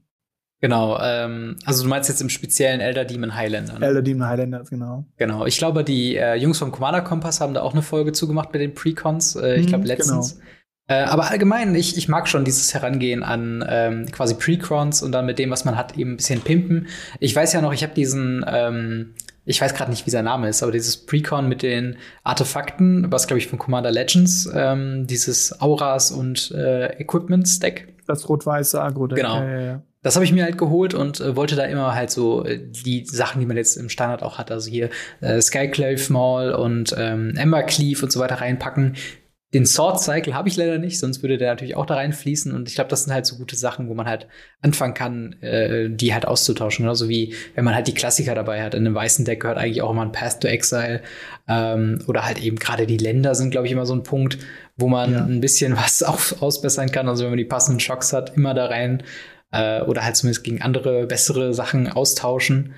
Genau, ähm, also du meinst jetzt im speziellen Elder Demon Highlander. Ne? Elder Demon Highlander, genau. Genau, ich glaube, die äh, Jungs vom Commander Kompass haben da auch eine Folge zugemacht mit den Precons, äh, ich glaube mhm, letztens. Genau. Äh, aber allgemein, ich, ich mag schon dieses Herangehen an ähm, quasi Precons und dann mit dem, was man hat, eben ein bisschen pimpen. Ich weiß ja noch, ich habe diesen, ähm, ich weiß gerade nicht, wie sein Name ist, aber dieses Precon mit den Artefakten, was glaube ich von Commander Legends, ähm, dieses Auras und äh, Equipments Deck. Das rot-weiße Agro-Deck. Genau. Ja, ja, ja. Das habe ich mir halt geholt und äh, wollte da immer halt so äh, die Sachen, die man jetzt im Standard auch hat, also hier äh, Skyclave Mall und ähm, Ember Cleave und so weiter reinpacken, den Sword Cycle habe ich leider nicht, sonst würde der natürlich auch da reinfließen. Und ich glaube, das sind halt so gute Sachen, wo man halt anfangen kann, äh, die halt auszutauschen. Genauso wie wenn man halt die Klassiker dabei hat. In einem weißen Deck gehört eigentlich auch immer ein Path to Exile. Ähm, oder halt eben gerade die Länder sind, glaube ich, immer so ein Punkt, wo man ja. ein bisschen was auch ausbessern kann. Also wenn man die passenden Schocks hat, immer da rein. Äh, oder halt zumindest gegen andere, bessere Sachen austauschen.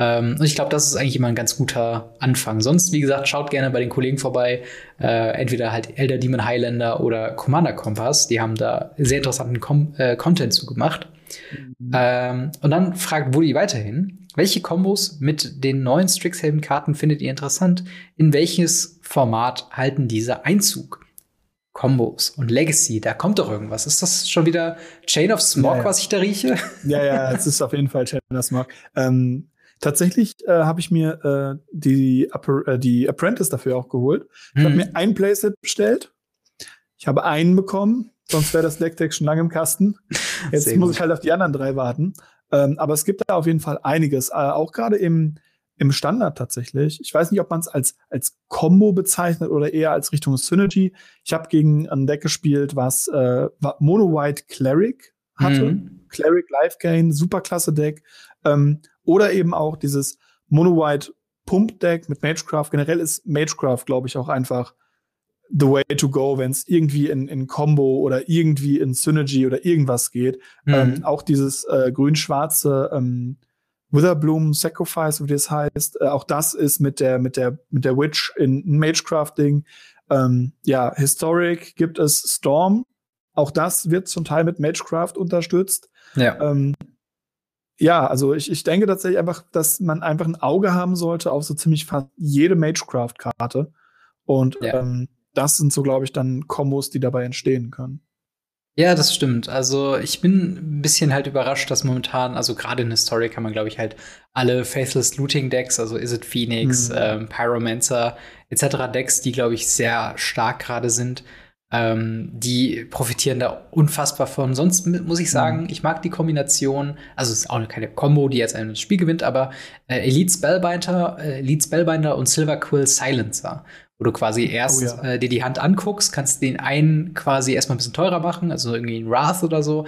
Ähm, und ich glaube, das ist eigentlich immer ein ganz guter Anfang. Sonst, wie gesagt, schaut gerne bei den Kollegen vorbei. Äh, entweder halt Elder Demon Highlander oder Commander Kompass. Die haben da sehr interessanten Com äh, Content zugemacht. Mhm. Ähm, und dann fragt Woody weiterhin, welche Kombos mit den neuen Strixhaven-Karten findet ihr interessant? In welches Format halten diese Einzug? Kombos und Legacy, da kommt doch irgendwas. Ist das schon wieder Chain of Smog, ja, ja. was ich da rieche? Ja, ja, es ist auf jeden Fall Chain of Smog. Ähm, Tatsächlich äh, habe ich mir äh, die, äh, die Apprentice dafür auch geholt. Ich mhm. habe mir ein Playset bestellt. Ich habe einen bekommen, sonst wäre das Deckdeck schon lange im Kasten. Jetzt Sehr muss gut. ich halt auf die anderen drei warten. Ähm, aber es gibt da auf jeden Fall einiges, äh, auch gerade im, im Standard tatsächlich. Ich weiß nicht, ob man es als, als Combo bezeichnet oder eher als Richtung Synergy. Ich habe gegen ein Deck gespielt, was äh, Mono White Cleric hatte. Mhm. Cleric Life Gain, super klasse Deck. Ähm, oder eben auch dieses Mono-White Pump-Deck mit Magecraft. Generell ist Magecraft, glaube ich, auch einfach the way to go, wenn es irgendwie in, in Combo oder irgendwie in Synergy oder irgendwas geht. Mhm. Ähm, auch dieses äh, grün-schwarze ähm, Witherbloom Sacrifice, wie das heißt, äh, auch das ist mit der, mit der, mit der Witch in Magecraft-Ding. Ähm, ja, Historic gibt es Storm. Auch das wird zum Teil mit Magecraft unterstützt. Ja. Ähm, ja, also ich, ich denke tatsächlich einfach, dass man einfach ein Auge haben sollte auf so ziemlich fast jede Magecraft-Karte. Und ja. ähm, das sind so, glaube ich, dann Kombos, die dabei entstehen können. Ja, das stimmt. Also ich bin ein bisschen halt überrascht, dass momentan, also gerade in der Story kann man, glaube ich, halt alle Faithless Looting Decks, also Is It Phoenix, mhm. ähm, Pyromancer etc. Decks, die, glaube ich, sehr stark gerade sind, ähm, die profitieren da unfassbar von. Sonst muss ich sagen, mhm. ich mag die Kombination, also es ist auch keine Combo, die jetzt ein Spiel gewinnt, aber äh, Elite Spellbinder, äh, Elite Spellbinder und Silver Quill Silencer, wo du quasi erst oh, ja. äh, dir die Hand anguckst, kannst den einen quasi erstmal ein bisschen teurer machen, also irgendwie ein Wrath oder so,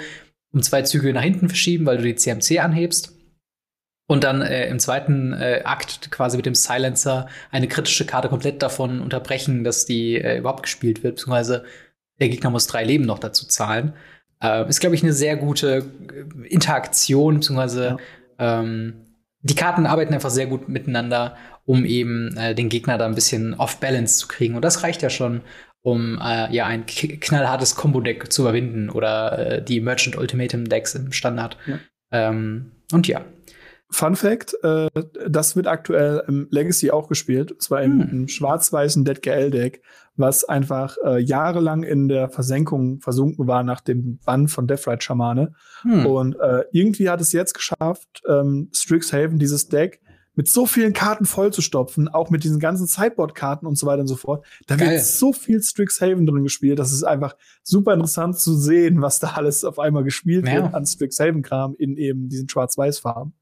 um zwei Züge nach hinten verschieben, weil du die CMC anhebst. Und dann äh, im zweiten äh, Akt quasi mit dem Silencer eine kritische Karte komplett davon unterbrechen, dass die äh, überhaupt gespielt wird, beziehungsweise der Gegner muss drei Leben noch dazu zahlen. Äh, ist, glaube ich, eine sehr gute äh, Interaktion, beziehungsweise ja. ähm, die Karten arbeiten einfach sehr gut miteinander, um eben äh, den Gegner da ein bisschen off-balance zu kriegen. Und das reicht ja schon, um äh, ja ein knallhartes Combo-Deck zu überwinden oder die Merchant Ultimatum Decks im Standard. Ja. Ähm, Und ja. Fun Fact: äh, Das wird aktuell im Legacy auch gespielt, und zwar im, hm. schwarz-weißen Dead GL Deck, was einfach äh, jahrelang in der Versenkung versunken war nach dem Bann von Deathrite Schamane. Hm. Und äh, irgendwie hat es jetzt geschafft, ähm, Strixhaven dieses Deck mit so vielen Karten vollzustopfen, auch mit diesen ganzen Sideboard-Karten und so weiter und so fort. Da Geil. wird so viel Strixhaven drin gespielt, das ist einfach super interessant zu sehen, was da alles auf einmal gespielt ja. wird an Strixhaven-Kram in eben diesen Schwarz-Weiß-Farben.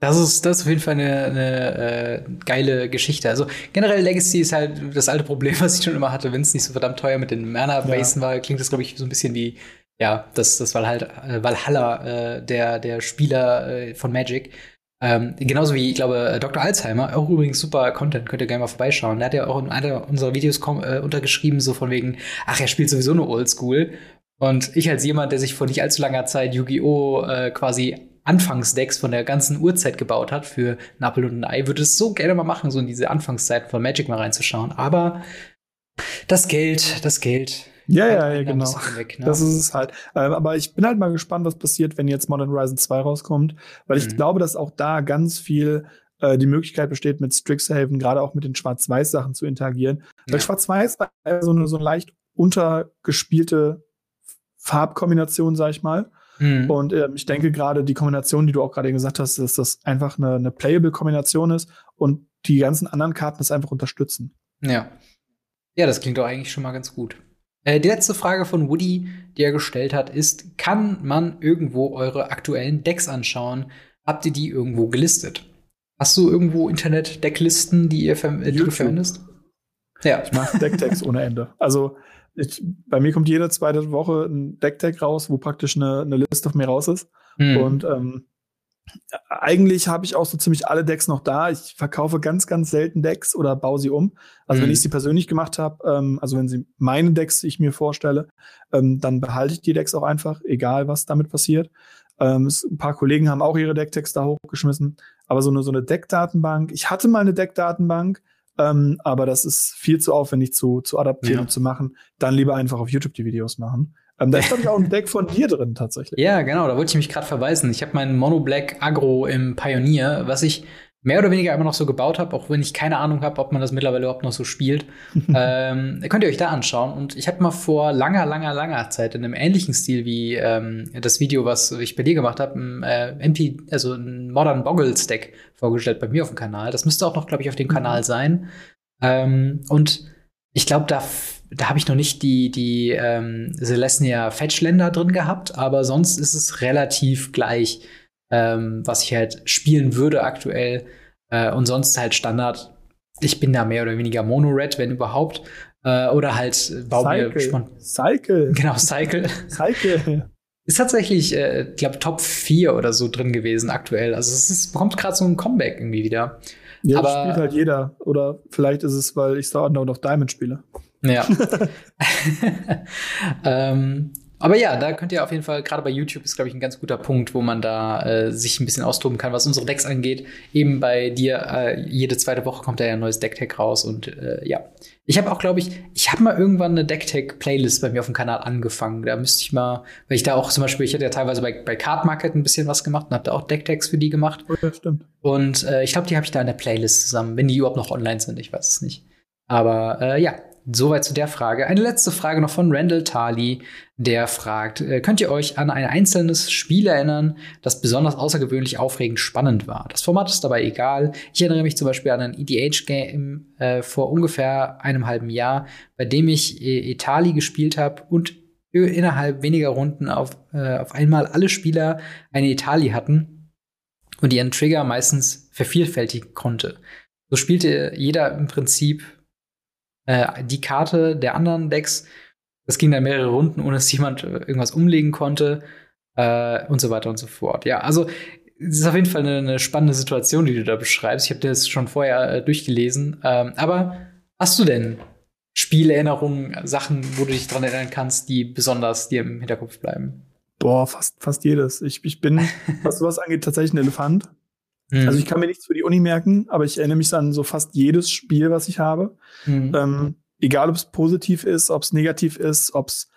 Das ist, das ist auf jeden Fall eine, eine äh, geile Geschichte. Also generell Legacy ist halt das alte Problem, was ich schon immer hatte, wenn es nicht so verdammt teuer mit den Mana-Basen ja. war, klingt das, glaube ich, so ein bisschen wie, ja, das, das war halt äh, Valhalla äh, der, der Spieler äh, von Magic. Ähm, genauso wie, ich glaube, Dr. Alzheimer, auch übrigens super Content, könnt ihr gerne mal vorbeischauen. Der hat ja auch in einer unserer Videos äh, untergeschrieben, so von wegen, ach, er spielt sowieso nur Oldschool. Und ich als jemand, der sich vor nicht allzu langer Zeit Yu-Gi-Oh! Äh, quasi Anfangsdecks von der ganzen Urzeit gebaut hat für Nappel und ein Ei, würde es so gerne mal machen, so in diese Anfangszeiten von Magic mal reinzuschauen. Aber das Geld, das Geld. Ja, ja, ja, genau. Weg, ne? Das ist es halt. Ähm, aber ich bin halt mal gespannt, was passiert, wenn jetzt Modern Horizon 2 rauskommt, weil ich mhm. glaube, dass auch da ganz viel äh, die Möglichkeit besteht, mit Strixhaven, gerade auch mit den Schwarz-Weiß-Sachen zu interagieren. Ja. Weil Schwarz-Weiß war so eine, so eine leicht untergespielte Farbkombination, sag ich mal. Mhm. Und äh, ich denke gerade die Kombination, die du auch gerade gesagt hast, dass das einfach eine, eine playable Kombination ist und die ganzen anderen Karten das einfach unterstützen. Ja. Ja, das klingt doch eigentlich schon mal ganz gut. Äh, die letzte Frage von Woody, die er gestellt hat, ist: Kann man irgendwo eure aktuellen Decks anschauen? Habt ihr die irgendwo gelistet? Hast du irgendwo Internet-Decklisten, die ihr ver du verwendest? Ja. Ich mache Decktext ohne Ende. Also ich, bei mir kommt jede zweite Woche ein Deckdeck raus, wo praktisch eine, eine Liste von mir raus ist. Mhm. Und ähm, eigentlich habe ich auch so ziemlich alle Decks noch da. Ich verkaufe ganz, ganz selten Decks oder baue sie um. Also mhm. wenn ich sie persönlich gemacht habe, ähm, also wenn sie meine Decks ich mir vorstelle, ähm, dann behalte ich die Decks auch einfach, egal was damit passiert. Ähm, es, ein paar Kollegen haben auch ihre Decktext da hochgeschmissen. Aber so eine, so eine Deckdatenbank. Ich hatte mal eine Deckdatenbank, ähm, aber das ist viel zu aufwendig zu, zu adaptieren ja. und zu machen. Dann lieber einfach auf YouTube die Videos machen. Ähm, da ist, glaube ich, auch ein Deck von dir drin tatsächlich. Ja, genau, da wollte ich mich gerade verweisen. Ich habe meinen Mono Black Agro im Pioneer, was ich mehr oder weniger immer noch so gebaut habe, auch wenn ich keine Ahnung habe, ob man das mittlerweile überhaupt noch so spielt. ähm, könnt ihr euch da anschauen. Und ich habe mal vor langer, langer, langer Zeit in einem ähnlichen Stil wie ähm, das Video, was ich bei dir gemacht habe, ein äh, MP, also ein Modern Boggles Deck vorgestellt bei mir auf dem Kanal. Das müsste auch noch, glaube ich, auf dem Kanal sein. Ähm, und ich glaube, da da habe ich noch nicht die, die ähm, Celestia Fetchländer drin gehabt, aber sonst ist es relativ gleich ähm, was ich halt spielen würde aktuell. Äh, und sonst halt Standard. Ich bin da mehr oder weniger Mono-Red, wenn überhaupt. Äh, oder halt äh, bau Cycle. mir spontan. Cycle. Genau, Cycle. Cycle. Ist tatsächlich, äh, glaube Top 4 oder so drin gewesen aktuell. Also es ist, bekommt gerade so ein Comeback irgendwie wieder. Ja, Aber, das spielt halt jeder. Oder vielleicht ist es, weil ich Star Underworld of Diamond spiele. Ja. ähm, aber ja, da könnt ihr auf jeden Fall, gerade bei YouTube ist, glaube ich, ein ganz guter Punkt, wo man da äh, sich ein bisschen austoben kann, was unsere Decks angeht. Eben bei dir, äh, jede zweite Woche kommt da ja ein neues Decktag raus und äh, ja. Ich habe auch, glaube ich, ich habe mal irgendwann eine Decktag-Playlist bei mir auf dem Kanal angefangen. Da müsste ich mal, weil ich da auch zum Beispiel, ich hatte ja teilweise bei, bei Card Market ein bisschen was gemacht und habe da auch Decktags für die gemacht. Oh, ja, stimmt. Und äh, ich glaube, die habe ich da in der Playlist zusammen, wenn die überhaupt noch online sind, ich weiß es nicht. Aber äh, ja, Soweit zu der Frage. Eine letzte Frage noch von Randall Tali, der fragt, äh, könnt ihr euch an ein einzelnes Spiel erinnern, das besonders außergewöhnlich aufregend spannend war? Das Format ist dabei egal. Ich erinnere mich zum Beispiel an ein EDH-Game äh, vor ungefähr einem halben Jahr, bei dem ich äh, Etali gespielt habe und innerhalb weniger Runden auf, äh, auf einmal alle Spieler eine Etali hatten und ihren Trigger meistens vervielfältigen konnte. So spielte jeder im Prinzip äh, die Karte der anderen Decks. Das ging dann mehrere Runden, ohne dass jemand äh, irgendwas umlegen konnte äh, und so weiter und so fort. Ja, also es ist auf jeden Fall eine, eine spannende Situation, die du da beschreibst. Ich habe das schon vorher äh, durchgelesen. Ähm, aber hast du denn Spielerinnerungen, Sachen, wo du dich dran erinnern kannst, die besonders dir im Hinterkopf bleiben? Boah, fast, fast jedes. Ich, ich bin, was sowas angeht, tatsächlich ein Elefant. Mhm. Also ich kann mir nichts für die Uni merken, aber ich erinnere mich an so fast jedes Spiel, was ich habe. Mhm. Ähm, egal, ob es positiv ist, ob es negativ ist, ob es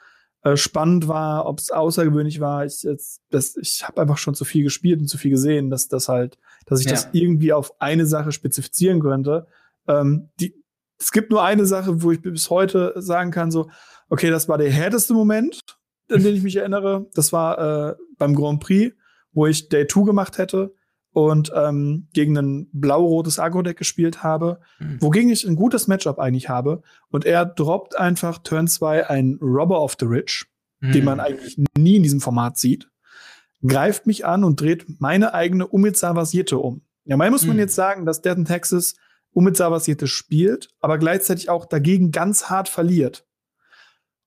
äh, spannend war, ob es außergewöhnlich war. Ich, ich habe einfach schon zu viel gespielt und zu viel gesehen, dass das halt, dass ich ja. das irgendwie auf eine Sache spezifizieren könnte. Ähm, die, es gibt nur eine Sache, wo ich bis heute sagen kann, so, okay, das war der härteste Moment, an den ich mich erinnere. Das war äh, beim Grand Prix, wo ich Day 2 gemacht hätte und ähm, gegen ein blau-rotes Agro-Deck gespielt habe, mhm. wogegen ich ein gutes Matchup eigentlich habe. Und er droppt einfach Turn 2 ein Robber of the Rich, mhm. den man eigentlich nie in diesem Format sieht, greift mich an und dreht meine eigene Umizawas Jette um. Ja, mal muss man mhm. jetzt sagen, dass Dead in Texas Umizawas Jette spielt, aber gleichzeitig auch dagegen ganz hart verliert.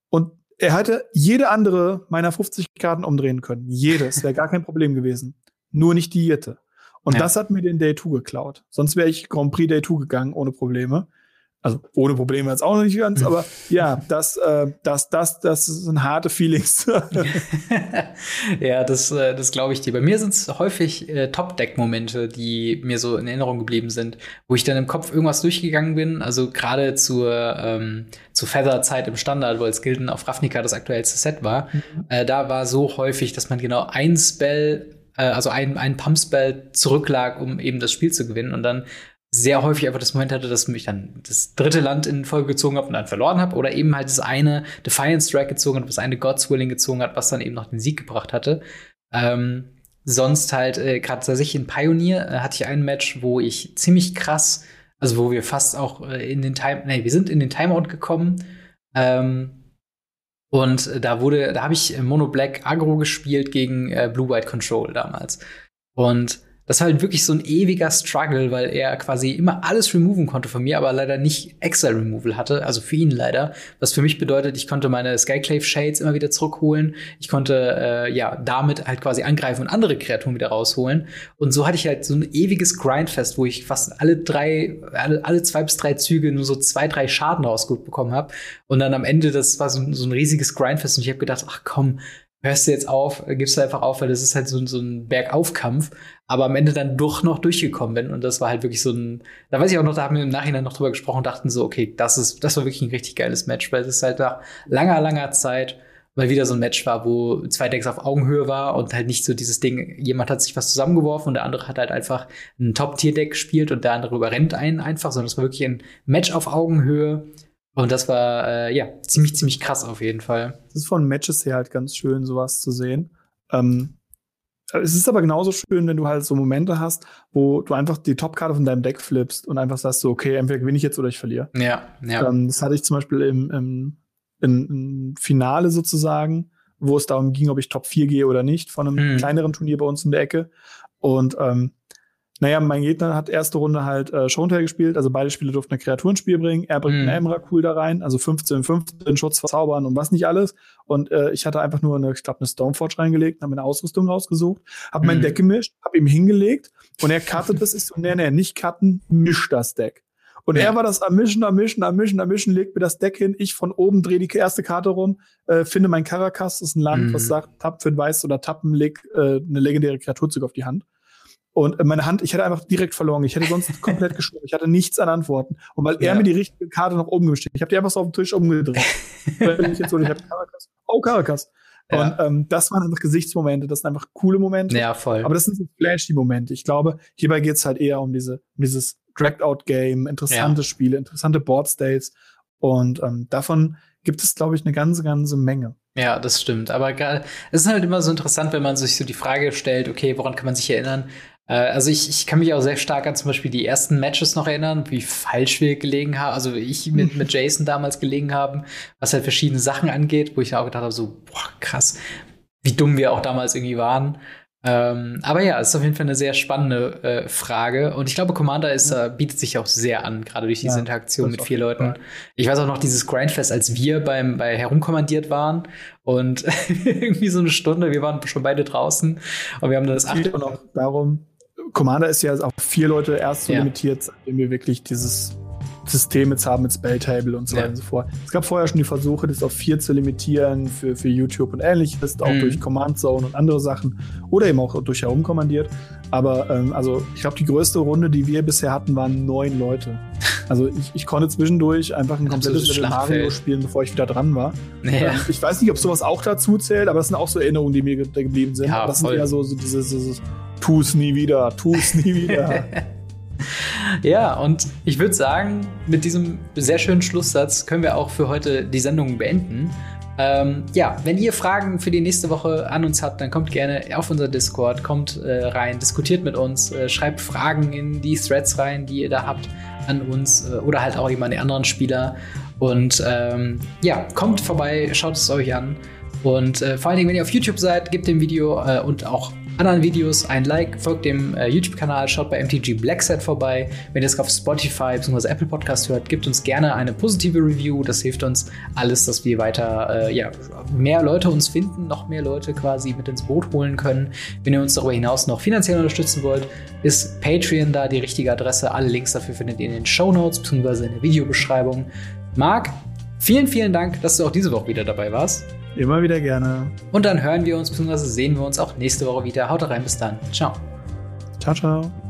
Und er hätte jede andere meiner 50 Karten umdrehen können. Jedes wäre gar kein Problem gewesen. Nur nicht die Jette. Und ja. das hat mir den Day 2 geklaut. Sonst wäre ich Grand Prix Day 2 gegangen, ohne Probleme. Also ohne Probleme jetzt auch noch nicht ganz, aber ja, das, äh, das, das, das sind harte Feelings. ja, das, äh, das glaube ich dir. Bei mir sind es häufig äh, Top-Deck-Momente, die mir so in Erinnerung geblieben sind, wo ich dann im Kopf irgendwas durchgegangen bin. Also gerade zur, ähm, zur Feather-Zeit im Standard, wo als Gilden auf Ravnica das aktuellste Set war, mhm. äh, da war so häufig, dass man genau ein Spell äh, also ein, ein Pumpspell zurücklag, um eben das Spiel zu gewinnen und dann sehr häufig einfach das Moment hatte, dass mich dann das dritte Land in Folge gezogen habe und dann verloren habe oder eben halt das eine Defiance Strike gezogen hat, das eine God's Willing gezogen hat, was dann eben noch den Sieg gebracht hatte. Ähm, sonst halt äh, gerade tatsächlich in Pioneer äh, hatte ich ein Match, wo ich ziemlich krass, also wo wir fast auch äh, in den Time, nee, wir sind in den Timeout gekommen. Ähm, und da wurde, da habe ich Mono Black Agro gespielt gegen äh, Blue White Control damals. Und das war halt wirklich so ein ewiger Struggle, weil er quasi immer alles removen konnte von mir, aber leider nicht Exile Removal hatte, also für ihn leider. Was für mich bedeutet, ich konnte meine Skyclave Shades immer wieder zurückholen. Ich konnte äh, ja damit halt quasi angreifen und andere Kreaturen wieder rausholen. Und so hatte ich halt so ein ewiges Grindfest, wo ich fast alle drei, alle, alle zwei bis drei Züge nur so zwei, drei Schaden rausbekommen habe. Und dann am Ende, das war so, so ein riesiges Grindfest und ich habe gedacht, ach komm, hörst du jetzt auf, gibst du einfach auf, weil das ist halt so, so ein Bergaufkampf, aber am Ende dann doch noch durchgekommen bin. Und das war halt wirklich so ein, da weiß ich auch noch, da haben wir im Nachhinein noch drüber gesprochen und dachten so, okay, das ist, das war wirklich ein richtig geiles Match, weil es halt nach langer, langer Zeit mal wieder so ein Match war, wo zwei Decks auf Augenhöhe war und halt nicht so dieses Ding, jemand hat sich was zusammengeworfen und der andere hat halt einfach ein Top-Tier-Deck gespielt und der andere überrennt einen einfach, sondern es war wirklich ein Match auf Augenhöhe und das war, äh, ja, ziemlich, ziemlich krass auf jeden Fall. Es ist von Matches her halt ganz schön, sowas zu sehen. Ähm, es ist aber genauso schön, wenn du halt so Momente hast, wo du einfach die Topkarte von deinem Deck flippst und einfach sagst so, okay, entweder gewinne ich jetzt oder ich verliere. Ja, ja. Ähm, das hatte ich zum Beispiel im, im, im, im, Finale sozusagen, wo es darum ging, ob ich Top 4 gehe oder nicht, von einem hm. kleineren Turnier bei uns in der Ecke. Und ähm, naja, mein Gegner hat erste Runde halt äh, Showtail gespielt, also beide Spiele durften eine Kreatur ins Spiel bringen. Er bringt mm. einen Emrakul da rein, also 15, 15, Schutz verzaubern und was nicht alles. Und äh, ich hatte einfach nur eine, ich glaube, eine Stoneforge reingelegt, habe eine Ausrüstung rausgesucht, habe mm. mein mhm. Deck gemischt, habe ihm hingelegt und er cuttet das. Ich so, nee, nee, nicht cutten, misch das Deck. Und ja. er war das am Mischen, am Mischen, am Mischen, am Mischen, legt mir das Deck hin, ich von oben drehe die erste Karte rum, äh, finde mein Caracas, das ist ein Land, mm. was sagt, tapp für ein Weiß oder tappen, leg äh, eine legendäre Kreaturzug auf die Hand. Und meine Hand, ich hätte einfach direkt verloren. Ich hätte sonst komplett geschoben. Ich hatte nichts an Antworten. Und weil ja. er mir die richtige Karte nach oben gestellt Ich habe die einfach so auf den Tisch umgedreht. ich jetzt so, ich hab Caracas. Oh, Caracas. Ja. Und ähm, das waren einfach Gesichtsmomente, das sind einfach coole Momente. Ja, voll. Aber das sind so flashy Momente. Ich glaube, hierbei geht's halt eher um diese, um dieses Dragged-Out-Game, interessante ja. Spiele, interessante Board-States. Und ähm, davon gibt es, glaube ich, eine ganze, ganze Menge. Ja, das stimmt. Aber es ist halt immer so interessant, wenn man sich so die Frage stellt, okay, woran kann man sich erinnern? Äh, also ich, ich kann mich auch sehr stark an zum Beispiel die ersten Matches noch erinnern, wie falsch wir gelegen haben, also ich mit, mit Jason damals gelegen haben, was halt verschiedene Sachen angeht, wo ich auch gedacht habe, so, boah, krass, wie dumm wir auch damals irgendwie waren. Ähm, aber ja, es ist auf jeden Fall eine sehr spannende äh, Frage. Und ich glaube, Commander ist, äh, bietet sich auch sehr an, gerade durch diese ja, Interaktion mit vier Leuten. Cool. Ich weiß auch noch dieses Grindfest, als wir beim bei herumkommandiert waren und irgendwie so eine Stunde, wir waren schon beide draußen und wir haben das acht. Und auch darum, Commander ist ja auf vier Leute erst so ja. limitiert, seitdem wir wirklich dieses System jetzt haben mit Spelltable und so weiter und so fort. Es gab vorher schon die Versuche, das auf vier zu limitieren für, für YouTube und ähnliches, auch mhm. durch Command Zone und andere Sachen oder eben auch durch herumkommandiert. Aber ähm, also ich glaube, die größte Runde, die wir bisher hatten, waren neun Leute. Also ich, ich konnte zwischendurch einfach ein komplettes Level Mario spielen, bevor ich wieder dran war. Ja. Ähm, ich weiß nicht, ob sowas auch dazu zählt, aber das sind auch so Erinnerungen, die mir geblieben sind. Ja, das voll. sind eher so, so diese, so, so, tu's nie wieder, tu's nie wieder. Ja, und ich würde sagen, mit diesem sehr schönen Schlusssatz können wir auch für heute die Sendung beenden. Ähm, ja, wenn ihr Fragen für die nächste Woche an uns habt, dann kommt gerne auf unser Discord, kommt äh, rein, diskutiert mit uns, äh, schreibt Fragen in die Threads rein, die ihr da habt an uns äh, oder halt auch jemand die anderen Spieler. Und ähm, ja, kommt vorbei, schaut es euch an. Und äh, vor allen Dingen, wenn ihr auf YouTube seid, gebt dem Video äh, und auch anderen Videos ein Like, folgt dem äh, YouTube-Kanal, schaut bei MTG Blackset vorbei. Wenn ihr es auf Spotify bzw. Apple Podcast hört, gebt uns gerne eine positive Review. Das hilft uns alles, dass wir weiter äh, ja, mehr Leute uns finden, noch mehr Leute quasi mit ins Boot holen können. Wenn ihr uns darüber hinaus noch finanziell unterstützen wollt, ist Patreon da die richtige Adresse. Alle Links dafür findet ihr in den Show Notes bzw. in der Videobeschreibung. Marc, vielen, vielen Dank, dass du auch diese Woche wieder dabei warst. Immer wieder gerne. Und dann hören wir uns bzw. sehen wir uns auch nächste Woche wieder. Haut rein, bis dann. Ciao. Ciao, ciao.